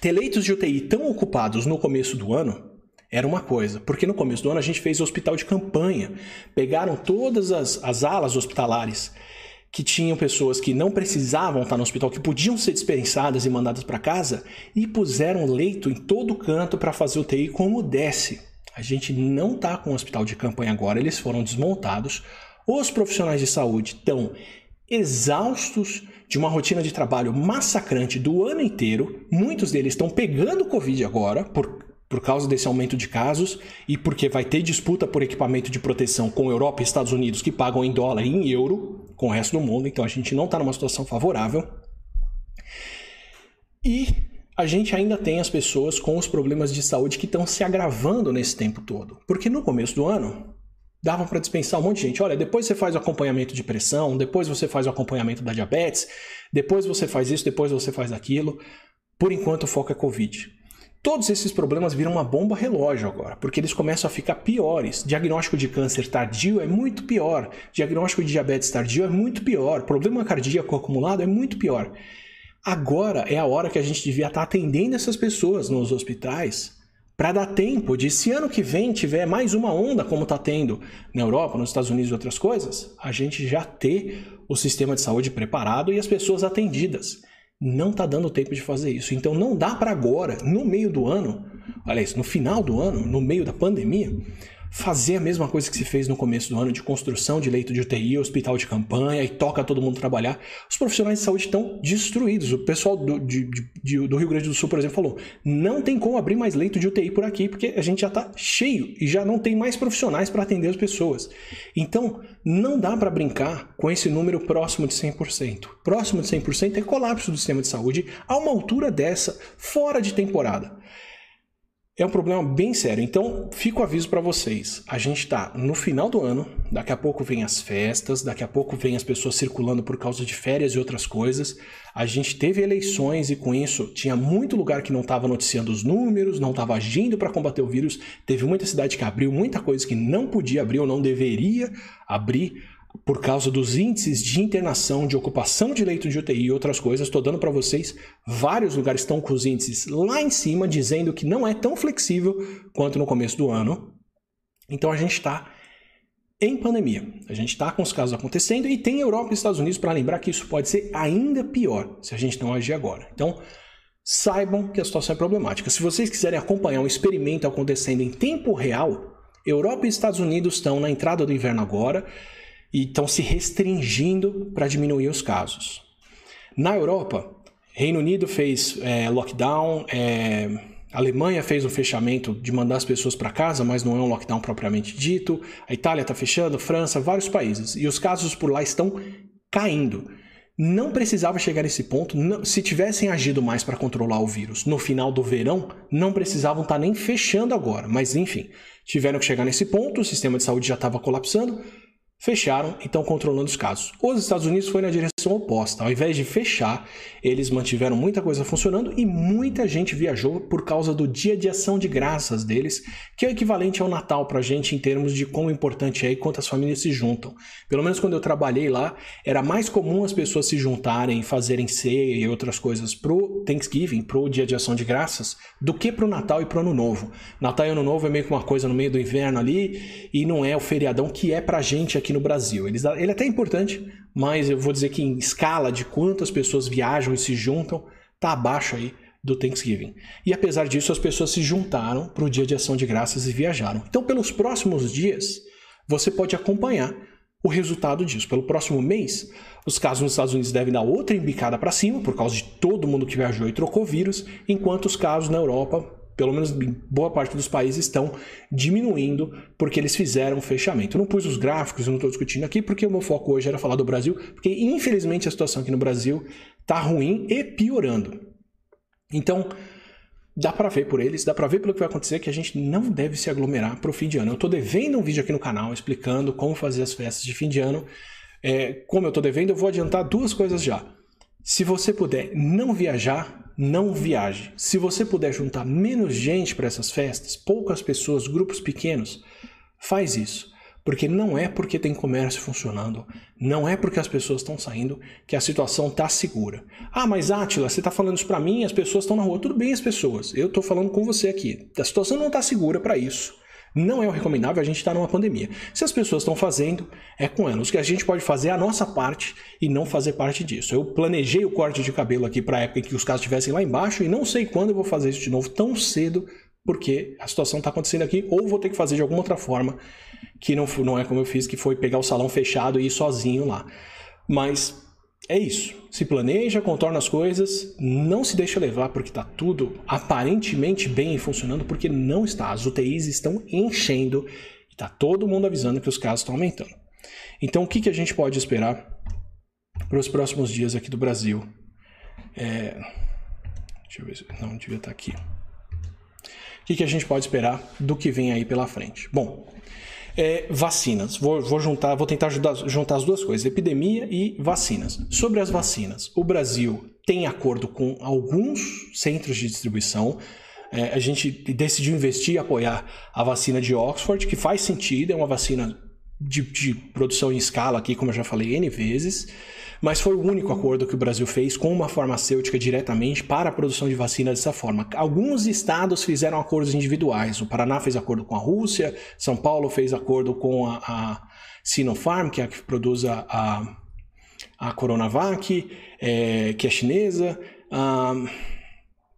ter leitos de UTI tão ocupados no começo do ano era uma coisa, porque no começo do ano a gente fez hospital de campanha, pegaram todas as, as alas hospitalares que tinham pessoas que não precisavam estar no hospital, que podiam ser dispensadas e mandadas para casa, e puseram leito em todo canto para fazer UTI como desce. A gente não está com o hospital de campanha agora, eles foram desmontados. Os profissionais de saúde estão exaustos de uma rotina de trabalho massacrante do ano inteiro. Muitos deles estão pegando Covid agora, por por causa desse aumento de casos e porque vai ter disputa por equipamento de proteção com Europa e Estados Unidos que pagam em dólar e em euro com o resto do mundo, então a gente não está numa situação favorável. E a gente ainda tem as pessoas com os problemas de saúde que estão se agravando nesse tempo todo. Porque no começo do ano, dava para dispensar um monte de gente. Olha, depois você faz o acompanhamento de pressão, depois você faz o acompanhamento da diabetes, depois você faz isso, depois você faz aquilo. Por enquanto o foco é Covid. Todos esses problemas viram uma bomba relógio agora, porque eles começam a ficar piores. Diagnóstico de câncer tardio é muito pior. Diagnóstico de diabetes tardio é muito pior. Problema cardíaco acumulado é muito pior. Agora é a hora que a gente devia estar atendendo essas pessoas nos hospitais para dar tempo de, se ano que vem tiver mais uma onda como está tendo na Europa, nos Estados Unidos e outras coisas, a gente já ter o sistema de saúde preparado e as pessoas atendidas não está dando tempo de fazer isso. Então não dá para agora, no meio do ano, aliás, no final do ano, no meio da pandemia, fazer a mesma coisa que se fez no começo do ano de construção de leito de UTI, hospital de campanha e toca todo mundo trabalhar. Os profissionais de saúde estão destruídos. O pessoal do, de, de, do Rio Grande do Sul, por exemplo, falou: não tem como abrir mais leito de UTI por aqui, porque a gente já está cheio e já não tem mais profissionais para atender as pessoas. Então, não dá para brincar com esse número próximo de 100%. Próximo de 100% é colapso do sistema de saúde a uma altura dessa, fora de temporada é um problema bem sério. Então, fico o aviso para vocês. A gente está no final do ano, daqui a pouco vem as festas, daqui a pouco vem as pessoas circulando por causa de férias e outras coisas. A gente teve eleições e com isso tinha muito lugar que não estava noticiando os números, não estava agindo para combater o vírus. Teve muita cidade que abriu muita coisa que não podia abrir ou não deveria abrir por causa dos índices de internação, de ocupação de leito de UTI e outras coisas, estou dando para vocês vários lugares estão com os índices lá em cima, dizendo que não é tão flexível quanto no começo do ano. Então a gente está em pandemia. A gente está com os casos acontecendo e tem Europa e Estados Unidos para lembrar que isso pode ser ainda pior se a gente não agir agora. Então, saibam que a situação é problemática. Se vocês quiserem acompanhar um experimento acontecendo em tempo real, Europa e Estados Unidos estão na entrada do inverno agora e estão se restringindo para diminuir os casos. Na Europa, Reino Unido fez é, lockdown, é, Alemanha fez um fechamento de mandar as pessoas para casa, mas não é um lockdown propriamente dito. A Itália está fechando, França, vários países. E os casos por lá estão caindo. Não precisava chegar nesse ponto. Não, se tivessem agido mais para controlar o vírus no final do verão, não precisavam estar tá nem fechando agora. Mas enfim, tiveram que chegar nesse ponto. O sistema de saúde já estava colapsando fecharam e estão controlando os casos. Os Estados Unidos foi na direção direção oposta. Ao invés de fechar, eles mantiveram muita coisa funcionando e muita gente viajou por causa do dia de ação de graças deles, que é o equivalente ao Natal pra gente em termos de quão importante é e quantas famílias se juntam. Pelo menos quando eu trabalhei lá, era mais comum as pessoas se juntarem, fazerem ceia e outras coisas pro Thanksgiving, pro dia de ação de graças, do que pro Natal e pro Ano Novo. Natal e Ano Novo é meio que uma coisa no meio do inverno ali e não é o feriadão que é pra gente aqui no Brasil. Ele é até importante, mas eu vou dizer que em escala de quantas pessoas viajam e se juntam, tá abaixo aí do Thanksgiving. E apesar disso, as pessoas se juntaram para o dia de ação de graças e viajaram. Então, pelos próximos dias, você pode acompanhar o resultado disso. Pelo próximo mês, os casos nos Estados Unidos devem dar outra embicada para cima, por causa de todo mundo que viajou e trocou vírus, enquanto os casos na Europa pelo menos boa parte dos países, estão diminuindo porque eles fizeram fechamento. Eu não pus os gráficos, eu não estou discutindo aqui, porque o meu foco hoje era falar do Brasil, porque infelizmente a situação aqui no Brasil está ruim e piorando. Então, dá para ver por eles, dá para ver pelo que vai acontecer que a gente não deve se aglomerar para o fim de ano. Eu estou devendo um vídeo aqui no canal explicando como fazer as festas de fim de ano. É, como eu estou devendo, eu vou adiantar duas coisas já. Se você puder não viajar, não viaje. Se você puder juntar menos gente para essas festas, poucas pessoas, grupos pequenos, faz isso. Porque não é porque tem comércio funcionando, não é porque as pessoas estão saindo que a situação está segura. Ah, mas Átila, você está falando isso para mim, as pessoas estão na rua. Tudo bem, as pessoas. Eu estou falando com você aqui. A situação não está segura para isso. Não é o recomendável, a gente está numa pandemia. Se as pessoas estão fazendo, é com elas. O que a gente pode fazer é a nossa parte e não fazer parte disso. Eu planejei o corte de cabelo aqui para a época em que os casos estivessem lá embaixo e não sei quando eu vou fazer isso de novo tão cedo, porque a situação está acontecendo aqui, ou vou ter que fazer de alguma outra forma, que não, não é como eu fiz, que foi pegar o salão fechado e ir sozinho lá. Mas é isso. Se planeja, contorna as coisas, não se deixa levar porque está tudo aparentemente bem funcionando, porque não está. As UTIs estão enchendo e está todo mundo avisando que os casos estão aumentando. Então, o que, que a gente pode esperar para os próximos dias aqui do Brasil? É... Deixa eu ver se. Não, devia estar tá aqui. O que, que a gente pode esperar do que vem aí pela frente? Bom, é, vacinas. Vou, vou, juntar, vou tentar ajudar, juntar as duas coisas: epidemia e vacinas. Sobre as vacinas, o Brasil tem acordo com alguns centros de distribuição. É, a gente decidiu investir e apoiar a vacina de Oxford, que faz sentido, é uma vacina de, de produção em escala aqui, como eu já falei N vezes mas foi o único acordo que o Brasil fez com uma farmacêutica diretamente para a produção de vacina dessa forma. Alguns estados fizeram acordos individuais. O Paraná fez acordo com a Rússia, São Paulo fez acordo com a, a Sinopharm, que é a que produz a, a, a Coronavac, é, que é chinesa.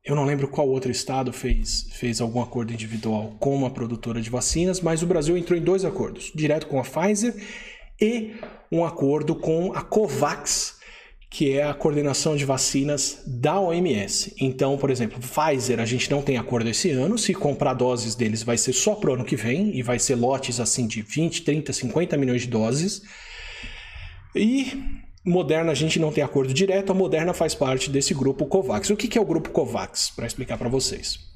eu não lembro qual outro estado fez, fez algum acordo individual com uma produtora de vacinas, mas o Brasil entrou em dois acordos, direto com a Pfizer e um acordo com a COVAX, que é a coordenação de vacinas da OMS. Então, por exemplo, Pfizer, a gente não tem acordo esse ano. Se comprar doses deles, vai ser só para o ano que vem e vai ser lotes assim de 20, 30, 50 milhões de doses. E Moderna, a gente não tem acordo direto. A Moderna faz parte desse grupo COVAX. O que é o grupo COVAX? Para explicar para vocês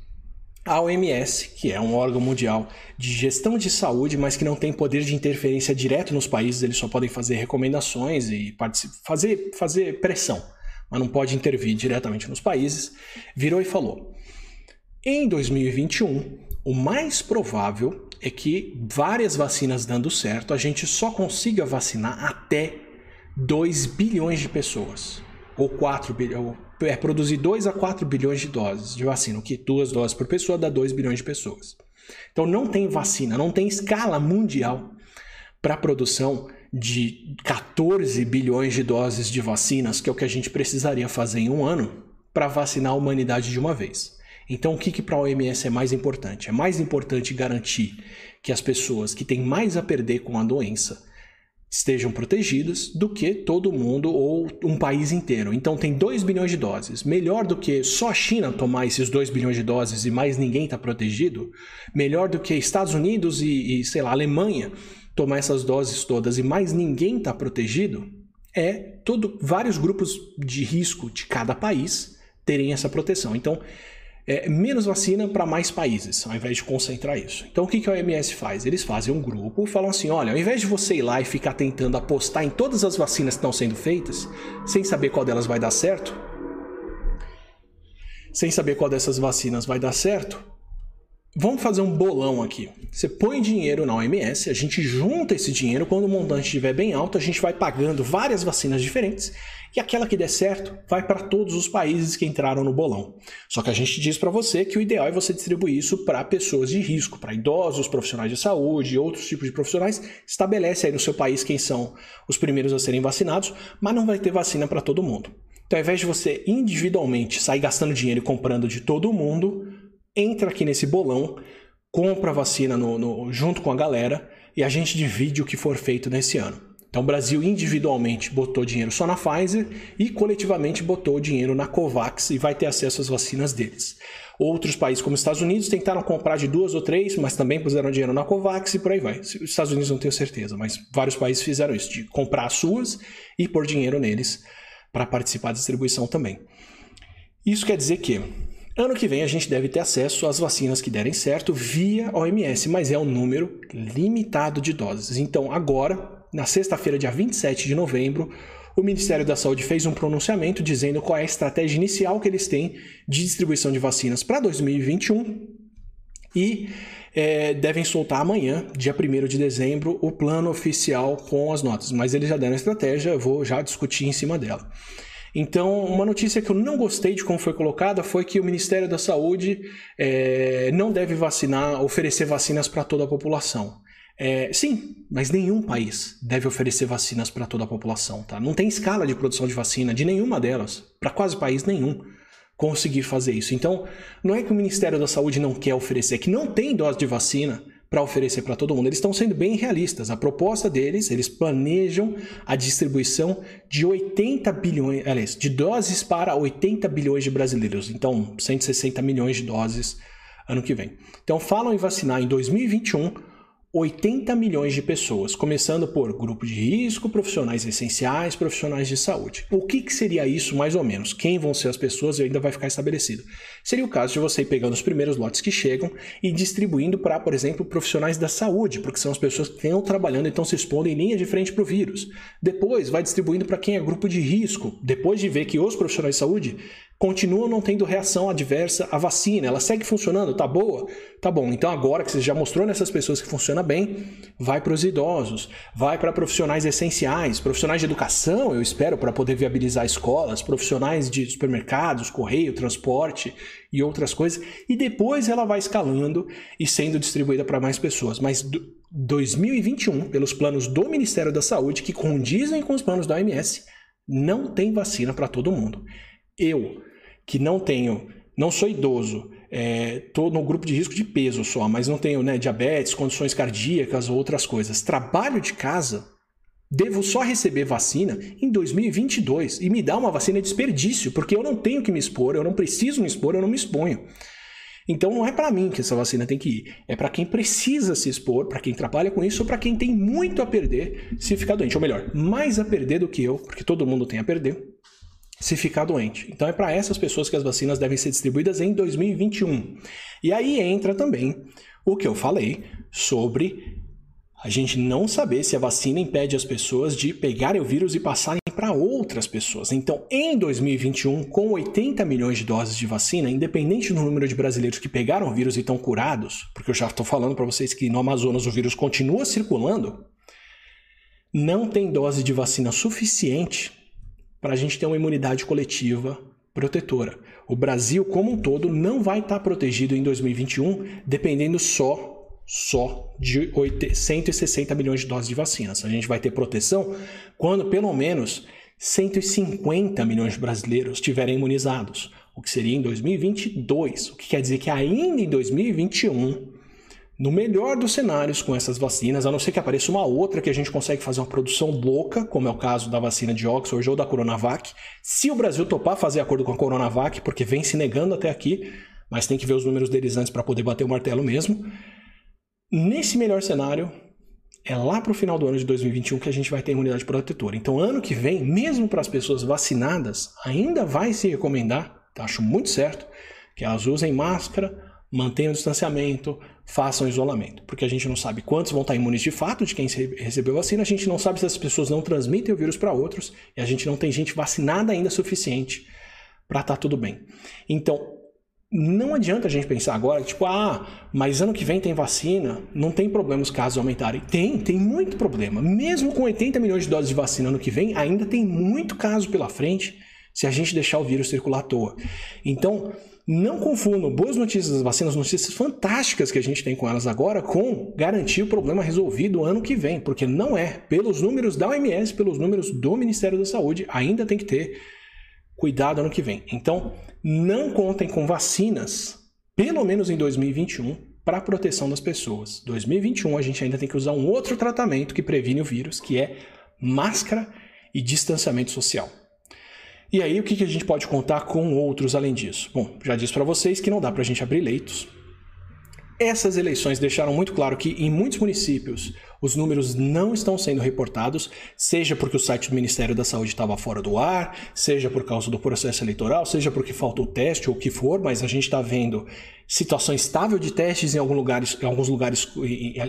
a OMS, que é um órgão mundial de gestão de saúde, mas que não tem poder de interferência direto nos países, eles só podem fazer recomendações e fazer, fazer pressão, mas não pode intervir diretamente nos países, virou e falou: em 2021, o mais provável é que várias vacinas dando certo, a gente só consiga vacinar até 2 bilhões de pessoas, ou 4 bilhões é produzir 2 a 4 bilhões de doses de vacina, o que duas doses por pessoa dá 2 bilhões de pessoas. Então não tem vacina, não tem escala mundial para a produção de 14 bilhões de doses de vacinas, que é o que a gente precisaria fazer em um ano para vacinar a humanidade de uma vez. Então, o que, que para a OMS é mais importante? É mais importante garantir que as pessoas que têm mais a perder com a doença estejam protegidas do que todo mundo ou um país inteiro. Então tem 2 bilhões de doses. Melhor do que só a China tomar esses 2 bilhões de doses e mais ninguém está protegido. Melhor do que Estados Unidos e, e, sei lá, Alemanha tomar essas doses todas e mais ninguém está protegido. É todo vários grupos de risco de cada país terem essa proteção. Então é, menos vacina para mais países, ao invés de concentrar isso. Então o que, que a OMS faz? Eles fazem um grupo e falam assim: olha, ao invés de você ir lá e ficar tentando apostar em todas as vacinas que estão sendo feitas, sem saber qual delas vai dar certo, sem saber qual dessas vacinas vai dar certo, Vamos fazer um bolão aqui. Você põe dinheiro na OMS, a gente junta esse dinheiro, quando o montante estiver bem alto, a gente vai pagando várias vacinas diferentes e aquela que der certo vai para todos os países que entraram no bolão. Só que a gente diz para você que o ideal é você distribuir isso para pessoas de risco, para idosos, profissionais de saúde outros tipos de profissionais. Estabelece aí no seu país quem são os primeiros a serem vacinados, mas não vai ter vacina para todo mundo. Então, ao invés de você individualmente sair gastando dinheiro e comprando de todo mundo, entra aqui nesse bolão, compra a vacina no, no, junto com a galera e a gente divide o que for feito nesse ano. Então, o Brasil individualmente botou dinheiro só na Pfizer e coletivamente botou dinheiro na Covax e vai ter acesso às vacinas deles. Outros países, como os Estados Unidos, tentaram comprar de duas ou três, mas também puseram dinheiro na Covax e por aí vai. Os Estados Unidos não tenho certeza, mas vários países fizeram isso, de comprar as suas e pôr dinheiro neles para participar da distribuição também. Isso quer dizer que Ano que vem a gente deve ter acesso às vacinas que derem certo via OMS, mas é um número limitado de doses. Então, agora, na sexta-feira, dia 27 de novembro, o Ministério da Saúde fez um pronunciamento dizendo qual é a estratégia inicial que eles têm de distribuição de vacinas para 2021 e é, devem soltar amanhã, dia 1 de dezembro, o plano oficial com as notas. Mas eles já deram a estratégia, eu vou já discutir em cima dela. Então, uma notícia que eu não gostei de como foi colocada foi que o Ministério da Saúde é, não deve vacinar, oferecer vacinas para toda a população. É, sim, mas nenhum país deve oferecer vacinas para toda a população, tá? Não tem escala de produção de vacina de nenhuma delas, para quase país nenhum conseguir fazer isso. Então, não é que o Ministério da Saúde não quer oferecer, é que não tem dose de vacina para oferecer para todo mundo. Eles estão sendo bem realistas. A proposta deles, eles planejam a distribuição de 80 bilhões, aliás, de doses para 80 bilhões de brasileiros. Então, 160 milhões de doses ano que vem. Então, falam em vacinar em 2021 80 milhões de pessoas, começando por grupo de risco, profissionais essenciais, profissionais de saúde. O que, que, seria isso, mais ou menos? Quem vão ser as pessoas ainda vai ficar estabelecido. Seria o caso de você ir pegando os primeiros lotes que chegam e distribuindo para, por exemplo, profissionais da saúde, porque são as pessoas que estão trabalhando e estão se expondo em linha de frente para o vírus. Depois, vai distribuindo para quem é grupo de risco, depois de ver que os profissionais de saúde continuam não tendo reação adversa à vacina. Ela segue funcionando, tá boa? Tá bom. Então agora que você já mostrou nessas pessoas que funciona bem, vai para os idosos, vai para profissionais essenciais, profissionais de educação, eu espero, para poder viabilizar escolas, profissionais de supermercados, correio, transporte e outras coisas. E depois ela vai escalando e sendo distribuída para mais pessoas. Mas 2021, pelos planos do Ministério da Saúde, que condizem com os planos da OMS, não tem vacina para todo mundo. Eu, que não tenho, não sou idoso, estou é, no grupo de risco de peso só, mas não tenho né, diabetes, condições cardíacas ou outras coisas. Trabalho de casa, devo só receber vacina em 2022 e me dá uma vacina de desperdício, porque eu não tenho que me expor, eu não preciso me expor, eu não me exponho. Então não é para mim que essa vacina tem que ir, é para quem precisa se expor, para quem trabalha com isso ou para quem tem muito a perder se ficar doente, ou melhor, mais a perder do que eu, porque todo mundo tem a perder se ficar doente. Então é para essas pessoas que as vacinas devem ser distribuídas em 2021. E aí entra também o que eu falei sobre a gente não saber se a vacina impede as pessoas de pegarem o vírus e passarem para outras pessoas. Então, em 2021, com 80 milhões de doses de vacina, independente do número de brasileiros que pegaram o vírus e estão curados, porque eu já estou falando para vocês que no Amazonas o vírus continua circulando, não tem dose de vacina suficiente para a gente ter uma imunidade coletiva protetora. O Brasil, como um todo, não vai estar tá protegido em 2021, dependendo só só de 160 milhões de doses de vacinas. A gente vai ter proteção quando pelo menos 150 milhões de brasileiros estiverem imunizados, o que seria em 2022, o que quer dizer que ainda em 2021 no melhor dos cenários com essas vacinas, a não ser que apareça uma outra que a gente consegue fazer uma produção louca, como é o caso da vacina de Oxford ou da Coronavac, se o Brasil topar fazer acordo com a Coronavac, porque vem se negando até aqui, mas tem que ver os números deles antes para poder bater o martelo mesmo. Nesse melhor cenário, é lá para o final do ano de 2021 que a gente vai ter imunidade protetora. Então, ano que vem, mesmo para as pessoas vacinadas, ainda vai se recomendar, tá? acho muito certo, Que elas usem máscara, mantenham o distanciamento, façam isolamento. Porque a gente não sabe quantos vão estar imunes de fato de quem recebeu vacina, a gente não sabe se as pessoas não transmitem o vírus para outros e a gente não tem gente vacinada ainda suficiente para estar tá tudo bem. Então, não adianta a gente pensar agora, tipo, ah, mas ano que vem tem vacina, não tem problema os casos aumentarem. Tem, tem muito problema. Mesmo com 80 milhões de doses de vacina ano que vem, ainda tem muito caso pela frente se a gente deixar o vírus circular à toa. Então, não confundam boas notícias das vacinas, notícias fantásticas que a gente tem com elas agora, com garantir o problema resolvido ano que vem, porque não é. Pelos números da OMS, pelos números do Ministério da Saúde, ainda tem que ter cuidado ano que vem. Então, não contem com vacinas, pelo menos em 2021, para a proteção das pessoas. 2021 a gente ainda tem que usar um outro tratamento que previne o vírus, que é máscara e distanciamento social. E aí, o que a gente pode contar com outros além disso? Bom, já disse para vocês que não dá para a gente abrir leitos. Essas eleições deixaram muito claro que em muitos municípios os números não estão sendo reportados, seja porque o site do Ministério da Saúde estava fora do ar, seja por causa do processo eleitoral, seja porque faltou teste ou o que for, mas a gente está vendo situação estável de testes em, alguns lugares, em alguns lugares,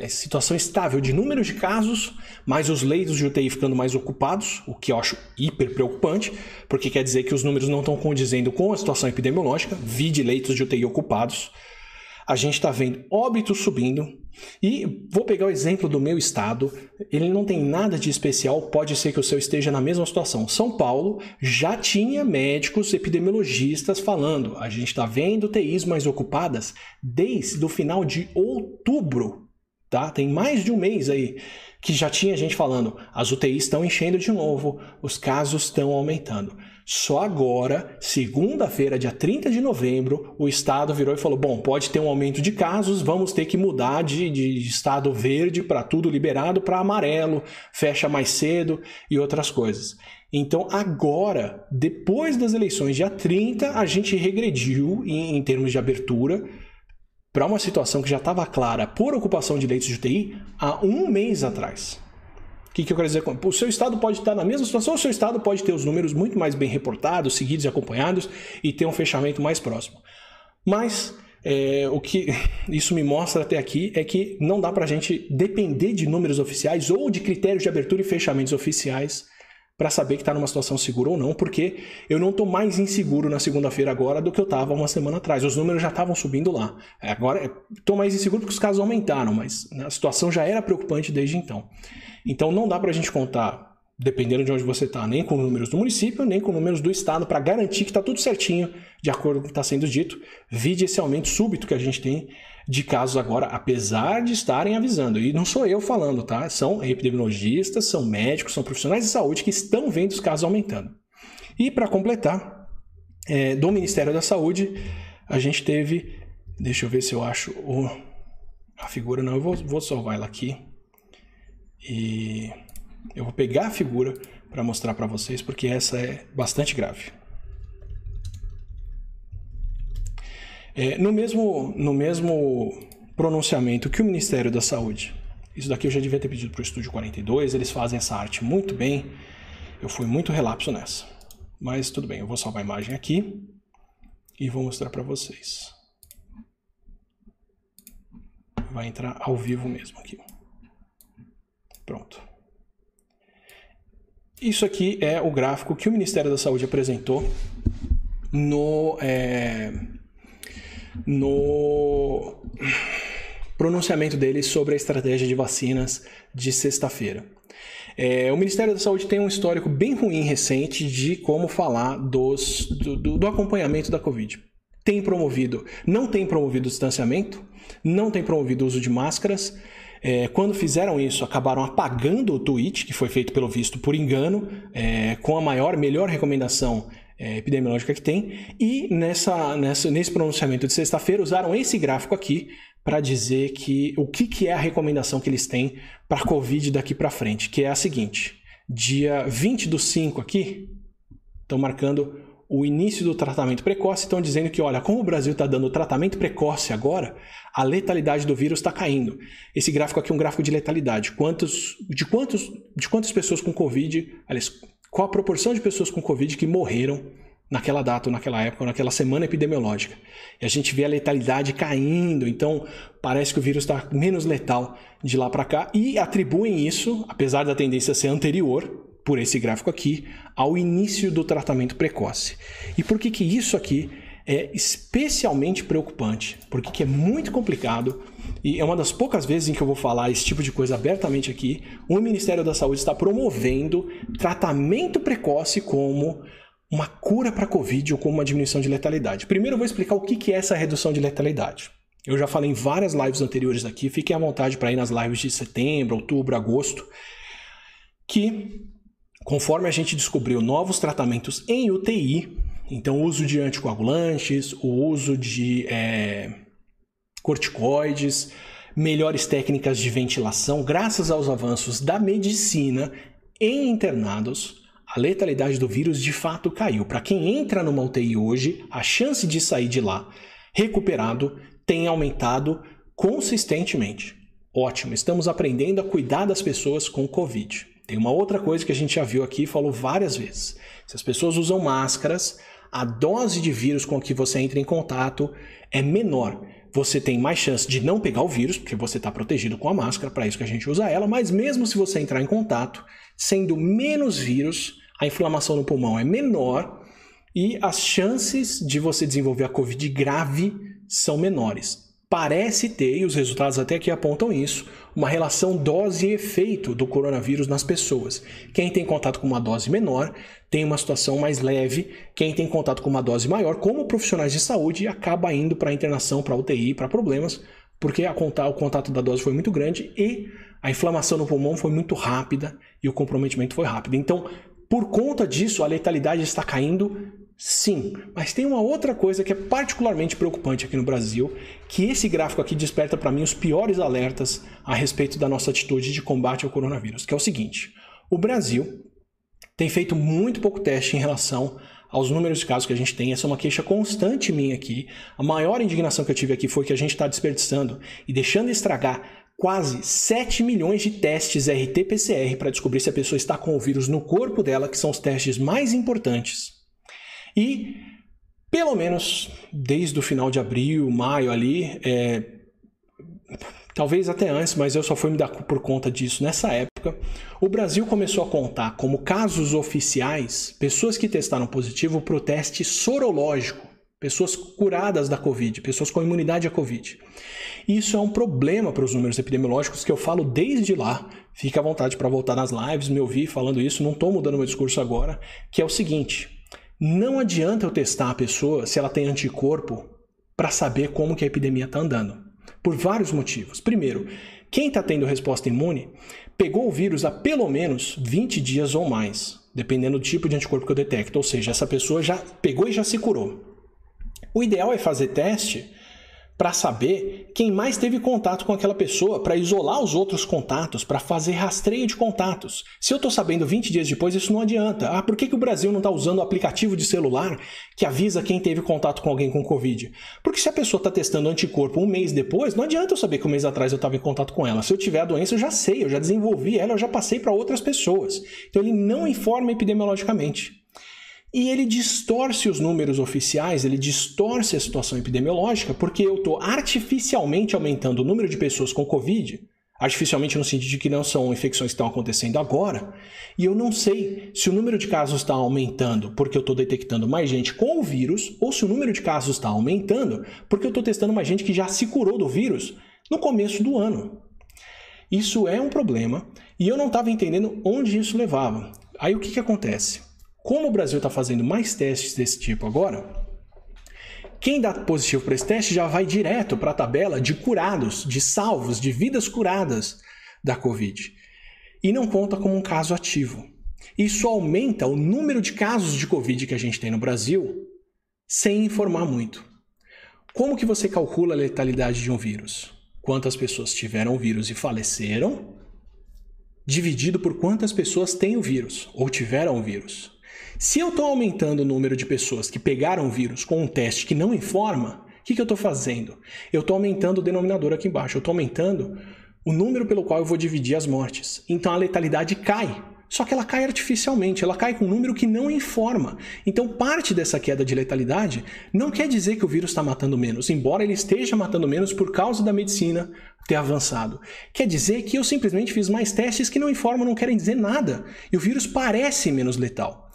situação estável de número de casos, mas os leitos de UTI ficando mais ocupados, o que eu acho hiper preocupante, porque quer dizer que os números não estão condizendo com a situação epidemiológica, vi de leitos de UTI ocupados a gente está vendo óbitos subindo. E vou pegar o exemplo do meu estado, ele não tem nada de especial, pode ser que o seu esteja na mesma situação. São Paulo já tinha médicos epidemiologistas falando, a gente está vendo UTIs mais ocupadas desde o final de outubro, tá? Tem mais de um mês aí que já tinha gente falando, as UTIs estão enchendo de novo, os casos estão aumentando. Só agora, segunda-feira, dia 30 de novembro, o estado virou e falou: bom, pode ter um aumento de casos, vamos ter que mudar de, de estado verde para tudo liberado para amarelo, fecha mais cedo e outras coisas. Então, agora, depois das eleições, dia 30, a gente regrediu em, em termos de abertura para uma situação que já estava clara por ocupação de leitos de UTI há um mês atrás. O que, que eu quero dizer O seu estado pode estar na mesma situação, o seu estado pode ter os números muito mais bem reportados, seguidos e acompanhados e ter um fechamento mais próximo. Mas é, o que isso me mostra até aqui é que não dá para a gente depender de números oficiais ou de critérios de abertura e fechamentos oficiais para saber que está numa situação segura ou não, porque eu não estou mais inseguro na segunda-feira agora do que eu estava uma semana atrás. Os números já estavam subindo lá. Agora estou mais inseguro porque os casos aumentaram, mas a situação já era preocupante desde então. Então não dá para a gente contar, dependendo de onde você está, nem com números do município, nem com números do estado, para garantir que está tudo certinho, de acordo com o que está sendo dito. Vide esse aumento súbito que a gente tem de casos agora, apesar de estarem avisando. E não sou eu falando, tá? São epidemiologistas, são médicos, são profissionais de saúde que estão vendo os casos aumentando. E para completar, é, do Ministério da Saúde, a gente teve. Deixa eu ver se eu acho o, a figura. Não, eu vou, vou salvar ela aqui. E eu vou pegar a figura para mostrar para vocês, porque essa é bastante grave. É, no, mesmo, no mesmo pronunciamento que o Ministério da Saúde, isso daqui eu já devia ter pedido para o Estúdio 42, eles fazem essa arte muito bem, eu fui muito relapso nessa. Mas tudo bem, eu vou salvar a imagem aqui e vou mostrar para vocês. Vai entrar ao vivo mesmo aqui. Pronto. Isso aqui é o gráfico que o Ministério da Saúde apresentou no, é, no pronunciamento dele sobre a estratégia de vacinas de sexta-feira. É, o Ministério da Saúde tem um histórico bem ruim recente de como falar dos, do, do, do acompanhamento da Covid. Tem promovido, não tem promovido distanciamento, não tem promovido o uso de máscaras. É, quando fizeram isso, acabaram apagando o tweet, que foi feito pelo visto por engano, é, com a maior, melhor recomendação é, epidemiológica que tem, e nessa, nessa, nesse pronunciamento de sexta-feira usaram esse gráfico aqui para dizer que o que, que é a recomendação que eles têm para a Covid daqui para frente, que é a seguinte: dia 20 do 5 aqui, estão marcando o início do tratamento precoce, estão dizendo que, olha, como o Brasil está dando tratamento precoce agora, a letalidade do vírus está caindo. Esse gráfico aqui é um gráfico de letalidade. Quantos, de, quantos, de quantas pessoas com Covid, aliás, qual a proporção de pessoas com Covid que morreram naquela data, naquela época, naquela semana epidemiológica. E a gente vê a letalidade caindo, então parece que o vírus está menos letal de lá para cá e atribuem isso, apesar da tendência ser anterior, por esse gráfico aqui, ao início do tratamento precoce. E por que, que isso aqui é especialmente preocupante? Porque que é muito complicado e é uma das poucas vezes em que eu vou falar esse tipo de coisa abertamente aqui. O Ministério da Saúde está promovendo tratamento precoce como uma cura para a Covid ou como uma diminuição de letalidade. Primeiro eu vou explicar o que é essa redução de letalidade. Eu já falei em várias lives anteriores aqui, fiquem à vontade para ir nas lives de setembro, outubro, agosto, que conforme a gente descobriu novos tratamentos em UTI, então o uso de anticoagulantes, o uso de é, corticoides, melhores técnicas de ventilação, graças aos avanços da medicina em internados, a letalidade do vírus de fato caiu. Para quem entra numa UTI hoje, a chance de sair de lá recuperado tem aumentado consistentemente. Ótimo, estamos aprendendo a cuidar das pessoas com Covid. Tem uma outra coisa que a gente já viu aqui e falou várias vezes. Se as pessoas usam máscaras, a dose de vírus com que você entra em contato é menor. Você tem mais chance de não pegar o vírus, porque você está protegido com a máscara, para isso que a gente usa ela, mas mesmo se você entrar em contato, sendo menos vírus, a inflamação no pulmão é menor e as chances de você desenvolver a Covid grave são menores. Parece ter, e os resultados até aqui apontam isso, uma relação dose e efeito do coronavírus nas pessoas. Quem tem contato com uma dose menor tem uma situação mais leve, quem tem contato com uma dose maior, como profissionais de saúde, acaba indo para internação, para UTI, para problemas, porque a contar, o contato da dose foi muito grande e a inflamação no pulmão foi muito rápida e o comprometimento foi rápido. Então, por conta disso, a letalidade está caindo? Sim, mas tem uma outra coisa que é particularmente preocupante aqui no Brasil, que esse gráfico aqui desperta para mim os piores alertas a respeito da nossa atitude de combate ao coronavírus, que é o seguinte: o Brasil tem feito muito pouco teste em relação aos números de casos que a gente tem. Essa é uma queixa constante minha aqui. A maior indignação que eu tive aqui foi que a gente está desperdiçando e deixando estragar quase 7 milhões de testes RT-PCR para descobrir se a pessoa está com o vírus no corpo dela, que são os testes mais importantes. E, pelo menos desde o final de abril, maio ali, é, talvez até antes, mas eu só fui me dar por conta disso nessa época, o Brasil começou a contar como casos oficiais pessoas que testaram positivo para o teste sorológico, pessoas curadas da Covid, pessoas com imunidade à Covid. Isso é um problema para os números epidemiológicos que eu falo desde lá. Fique à vontade para voltar nas lives, me ouvir falando isso, não estou mudando meu discurso agora, que é o seguinte: não adianta eu testar a pessoa se ela tem anticorpo para saber como que a epidemia está andando. Por vários motivos. Primeiro, quem está tendo resposta imune pegou o vírus há pelo menos 20 dias ou mais, dependendo do tipo de anticorpo que eu detecto. Ou seja, essa pessoa já pegou e já se curou. O ideal é fazer teste para saber quem mais teve contato com aquela pessoa, para isolar os outros contatos, para fazer rastreio de contatos. Se eu estou sabendo 20 dias depois, isso não adianta. Ah, por que, que o Brasil não está usando o aplicativo de celular que avisa quem teve contato com alguém com Covid? Porque se a pessoa está testando anticorpo um mês depois, não adianta eu saber que um mês atrás eu estava em contato com ela. Se eu tiver a doença, eu já sei, eu já desenvolvi ela, eu já passei para outras pessoas. Então ele não informa epidemiologicamente. E ele distorce os números oficiais, ele distorce a situação epidemiológica, porque eu estou artificialmente aumentando o número de pessoas com Covid, artificialmente no sentido de que não são infecções que estão acontecendo agora, e eu não sei se o número de casos está aumentando porque eu estou detectando mais gente com o vírus, ou se o número de casos está aumentando porque eu estou testando mais gente que já se curou do vírus no começo do ano. Isso é um problema e eu não estava entendendo onde isso levava. Aí o que, que acontece? Como o Brasil está fazendo mais testes desse tipo agora, quem dá positivo para esse teste já vai direto para a tabela de curados, de salvos, de vidas curadas da Covid. E não conta como um caso ativo. Isso aumenta o número de casos de Covid que a gente tem no Brasil sem informar muito. Como que você calcula a letalidade de um vírus? Quantas pessoas tiveram o vírus e faleceram, dividido por quantas pessoas têm o vírus ou tiveram o vírus. Se eu estou aumentando o número de pessoas que pegaram o vírus com um teste que não informa, o que, que eu estou fazendo? Eu estou aumentando o denominador aqui embaixo, eu estou aumentando o número pelo qual eu vou dividir as mortes. Então a letalidade cai. só que ela cai artificialmente, ela cai com um número que não informa. Então, parte dessa queda de letalidade não quer dizer que o vírus está matando menos, embora ele esteja matando menos por causa da medicina ter avançado. Quer dizer que eu simplesmente fiz mais testes que não informam, não querem dizer nada, e o vírus parece menos letal.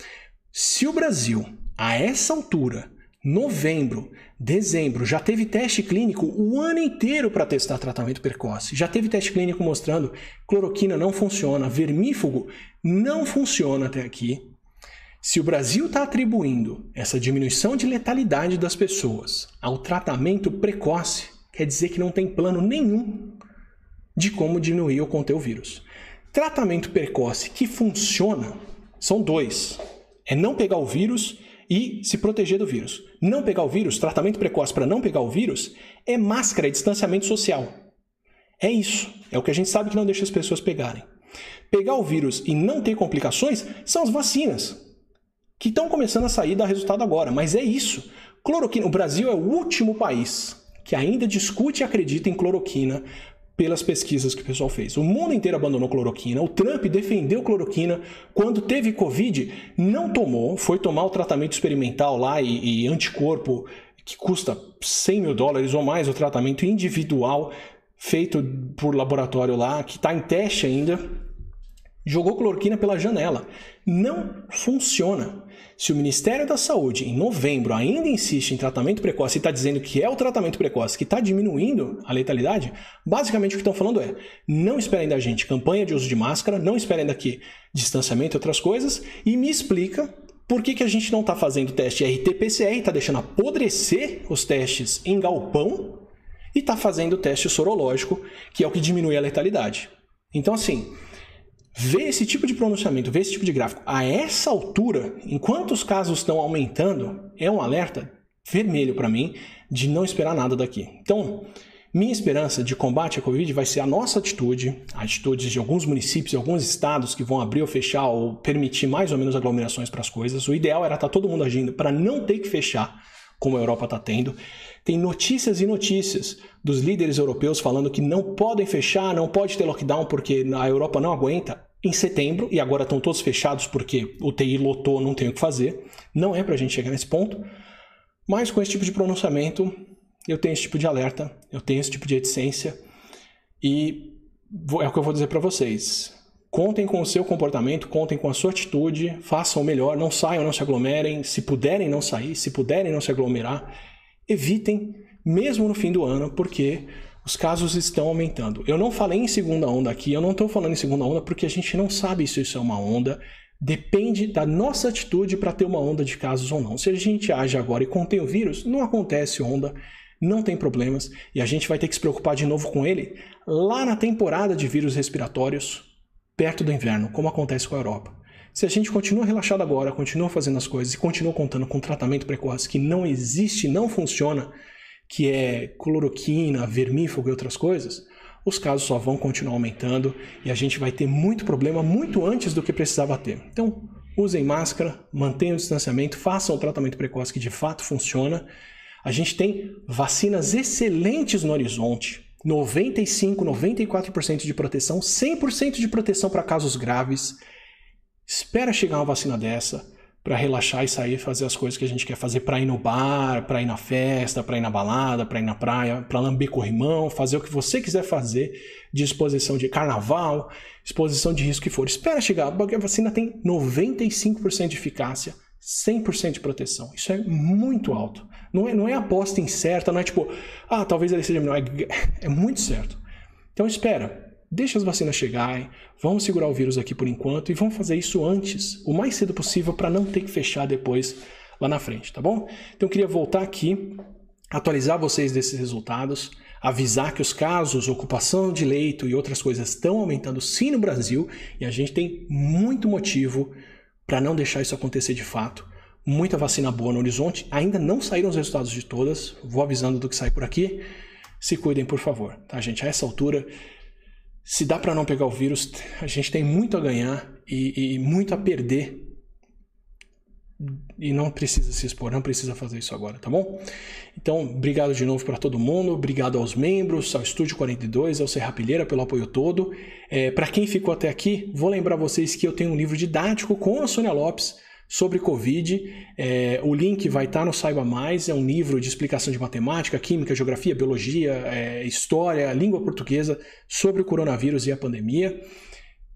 Se o Brasil, a essa altura, novembro, dezembro, já teve teste clínico o ano inteiro para testar tratamento precoce. Já teve teste clínico mostrando cloroquina não funciona, vermífugo não funciona até aqui. Se o Brasil está atribuindo essa diminuição de letalidade das pessoas ao tratamento precoce, quer dizer que não tem plano nenhum de como diminuir ou conter o vírus. Tratamento precoce que funciona são dois: é não pegar o vírus e se proteger do vírus. Não pegar o vírus, tratamento precoce para não pegar o vírus, é máscara, é distanciamento social. É isso. É o que a gente sabe que não deixa as pessoas pegarem. Pegar o vírus e não ter complicações são as vacinas, que estão começando a sair dar resultado agora. Mas é isso. Cloroquina. O Brasil é o último país que ainda discute e acredita em cloroquina pelas pesquisas que o pessoal fez. O mundo inteiro abandonou cloroquina. O Trump defendeu cloroquina. Quando teve Covid, não tomou. Foi tomar o tratamento experimental lá e, e anticorpo, que custa 100 mil dólares ou mais, o tratamento individual feito por laboratório lá, que está em teste ainda. Jogou cloroquina pela janela. Não funciona. Se o Ministério da Saúde, em novembro, ainda insiste em tratamento precoce e está dizendo que é o tratamento precoce que está diminuindo a letalidade, basicamente o que estão falando é: não esperem da gente campanha de uso de máscara, não esperem daqui distanciamento e outras coisas, e me explica por que, que a gente não está fazendo teste RT-PCR, está deixando apodrecer os testes em galpão e está fazendo teste sorológico, que é o que diminui a letalidade. Então, assim, ver esse tipo de pronunciamento, ver esse tipo de gráfico a essa altura, enquanto os casos estão aumentando, é um alerta vermelho para mim de não esperar nada daqui. Então, minha esperança de combate à Covid vai ser a nossa atitude, a atitude de alguns municípios e alguns estados que vão abrir ou fechar ou permitir mais ou menos aglomerações para as coisas. O ideal era estar tá todo mundo agindo para não ter que fechar, como a Europa está tendo. Tem notícias e notícias dos líderes europeus falando que não podem fechar, não pode ter lockdown porque a Europa não aguenta em setembro, e agora estão todos fechados porque o TI lotou, não tem o que fazer. Não é para a gente chegar nesse ponto. Mas com esse tipo de pronunciamento, eu tenho esse tipo de alerta, eu tenho esse tipo de reticência, e é o que eu vou dizer para vocês. Contem com o seu comportamento, contem com a sua atitude, façam o melhor, não saiam, não se aglomerem, se puderem não sair, se puderem não se aglomerar, evitem, mesmo no fim do ano, porque os casos estão aumentando. Eu não falei em segunda onda aqui, eu não estou falando em segunda onda porque a gente não sabe se isso é uma onda. Depende da nossa atitude para ter uma onda de casos ou não. Se a gente age agora e contém o vírus, não acontece onda, não tem problemas e a gente vai ter que se preocupar de novo com ele lá na temporada de vírus respiratórios, perto do inverno, como acontece com a Europa. Se a gente continua relaxado agora, continua fazendo as coisas e continua contando com tratamento precoce que não existe, não funciona, que é cloroquina, vermífugo e outras coisas, os casos só vão continuar aumentando e a gente vai ter muito problema muito antes do que precisava ter. Então, usem máscara, mantenham o distanciamento, façam o tratamento precoce que de fato funciona. A gente tem vacinas excelentes no horizonte. 95, 94% de proteção, 100% de proteção para casos graves. Espera chegar uma vacina dessa para relaxar e sair fazer as coisas que a gente quer fazer para ir no bar, para ir na festa, para ir na balada, para ir na praia, para lamber corrimão, fazer o que você quiser fazer de exposição de carnaval, exposição de risco que for. Espera chegar, a vacina tem 95% de eficácia, 100% de proteção. Isso é muito alto. Não é, não é aposta incerta, não é tipo, ah, talvez ele seja melhor. É, é muito certo. Então espera, deixa as vacinas chegarem, vamos segurar o vírus aqui por enquanto e vamos fazer isso antes, o mais cedo possível, para não ter que fechar depois lá na frente, tá bom? Então eu queria voltar aqui, atualizar vocês desses resultados, avisar que os casos, ocupação de leito e outras coisas estão aumentando sim no Brasil e a gente tem muito motivo para não deixar isso acontecer de fato. Muita vacina boa no horizonte, ainda não saíram os resultados de todas, vou avisando do que sai por aqui. Se cuidem, por favor, tá, gente? A essa altura, se dá para não pegar o vírus, a gente tem muito a ganhar e, e muito a perder e não precisa se expor, não precisa fazer isso agora, tá bom? Então, obrigado de novo para todo mundo, obrigado aos membros, ao Estúdio 42, ao Serrapilheira pelo apoio todo. É, para quem ficou até aqui, vou lembrar vocês que eu tenho um livro didático com a Sônia Lopes sobre Covid. É, o link vai estar tá no Saiba Mais, é um livro de explicação de matemática, química, geografia, biologia, é, história, língua portuguesa sobre o coronavírus e a pandemia.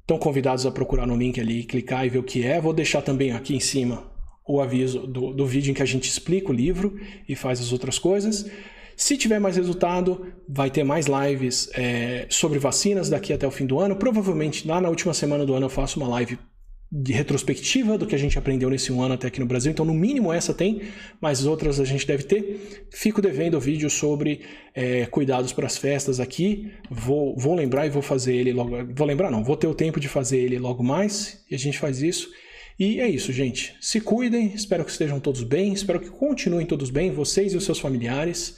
Estão convidados a procurar no link ali, clicar e ver o que é. Vou deixar também aqui em cima o aviso do, do vídeo em que a gente explica o livro e faz as outras coisas. Se tiver mais resultado, vai ter mais lives é, sobre vacinas daqui até o fim do ano. Provavelmente lá na última semana do ano eu faço uma live de retrospectiva do que a gente aprendeu nesse um ano até aqui no Brasil. Então, no mínimo, essa tem, mas outras a gente deve ter. Fico devendo o vídeo sobre é, cuidados para as festas aqui. Vou, vou lembrar e vou fazer ele logo. Vou lembrar, não, vou ter o tempo de fazer ele logo mais e a gente faz isso. E é isso, gente. Se cuidem, espero que estejam todos bem, espero que continuem todos bem, vocês e os seus familiares.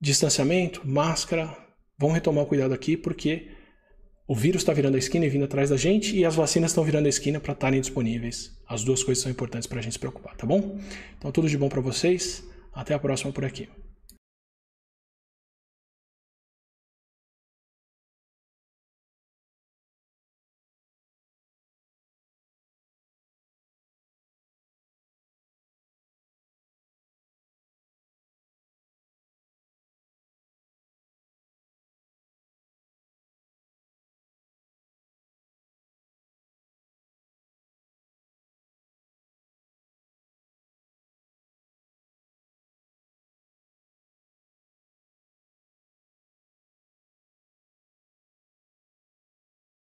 Distanciamento, máscara, vão retomar o cuidado aqui, porque o vírus está virando a esquina e vindo atrás da gente, e as vacinas estão virando a esquina para estarem disponíveis. As duas coisas são importantes para a gente se preocupar, tá bom? Então, tudo de bom para vocês. Até a próxima por aqui.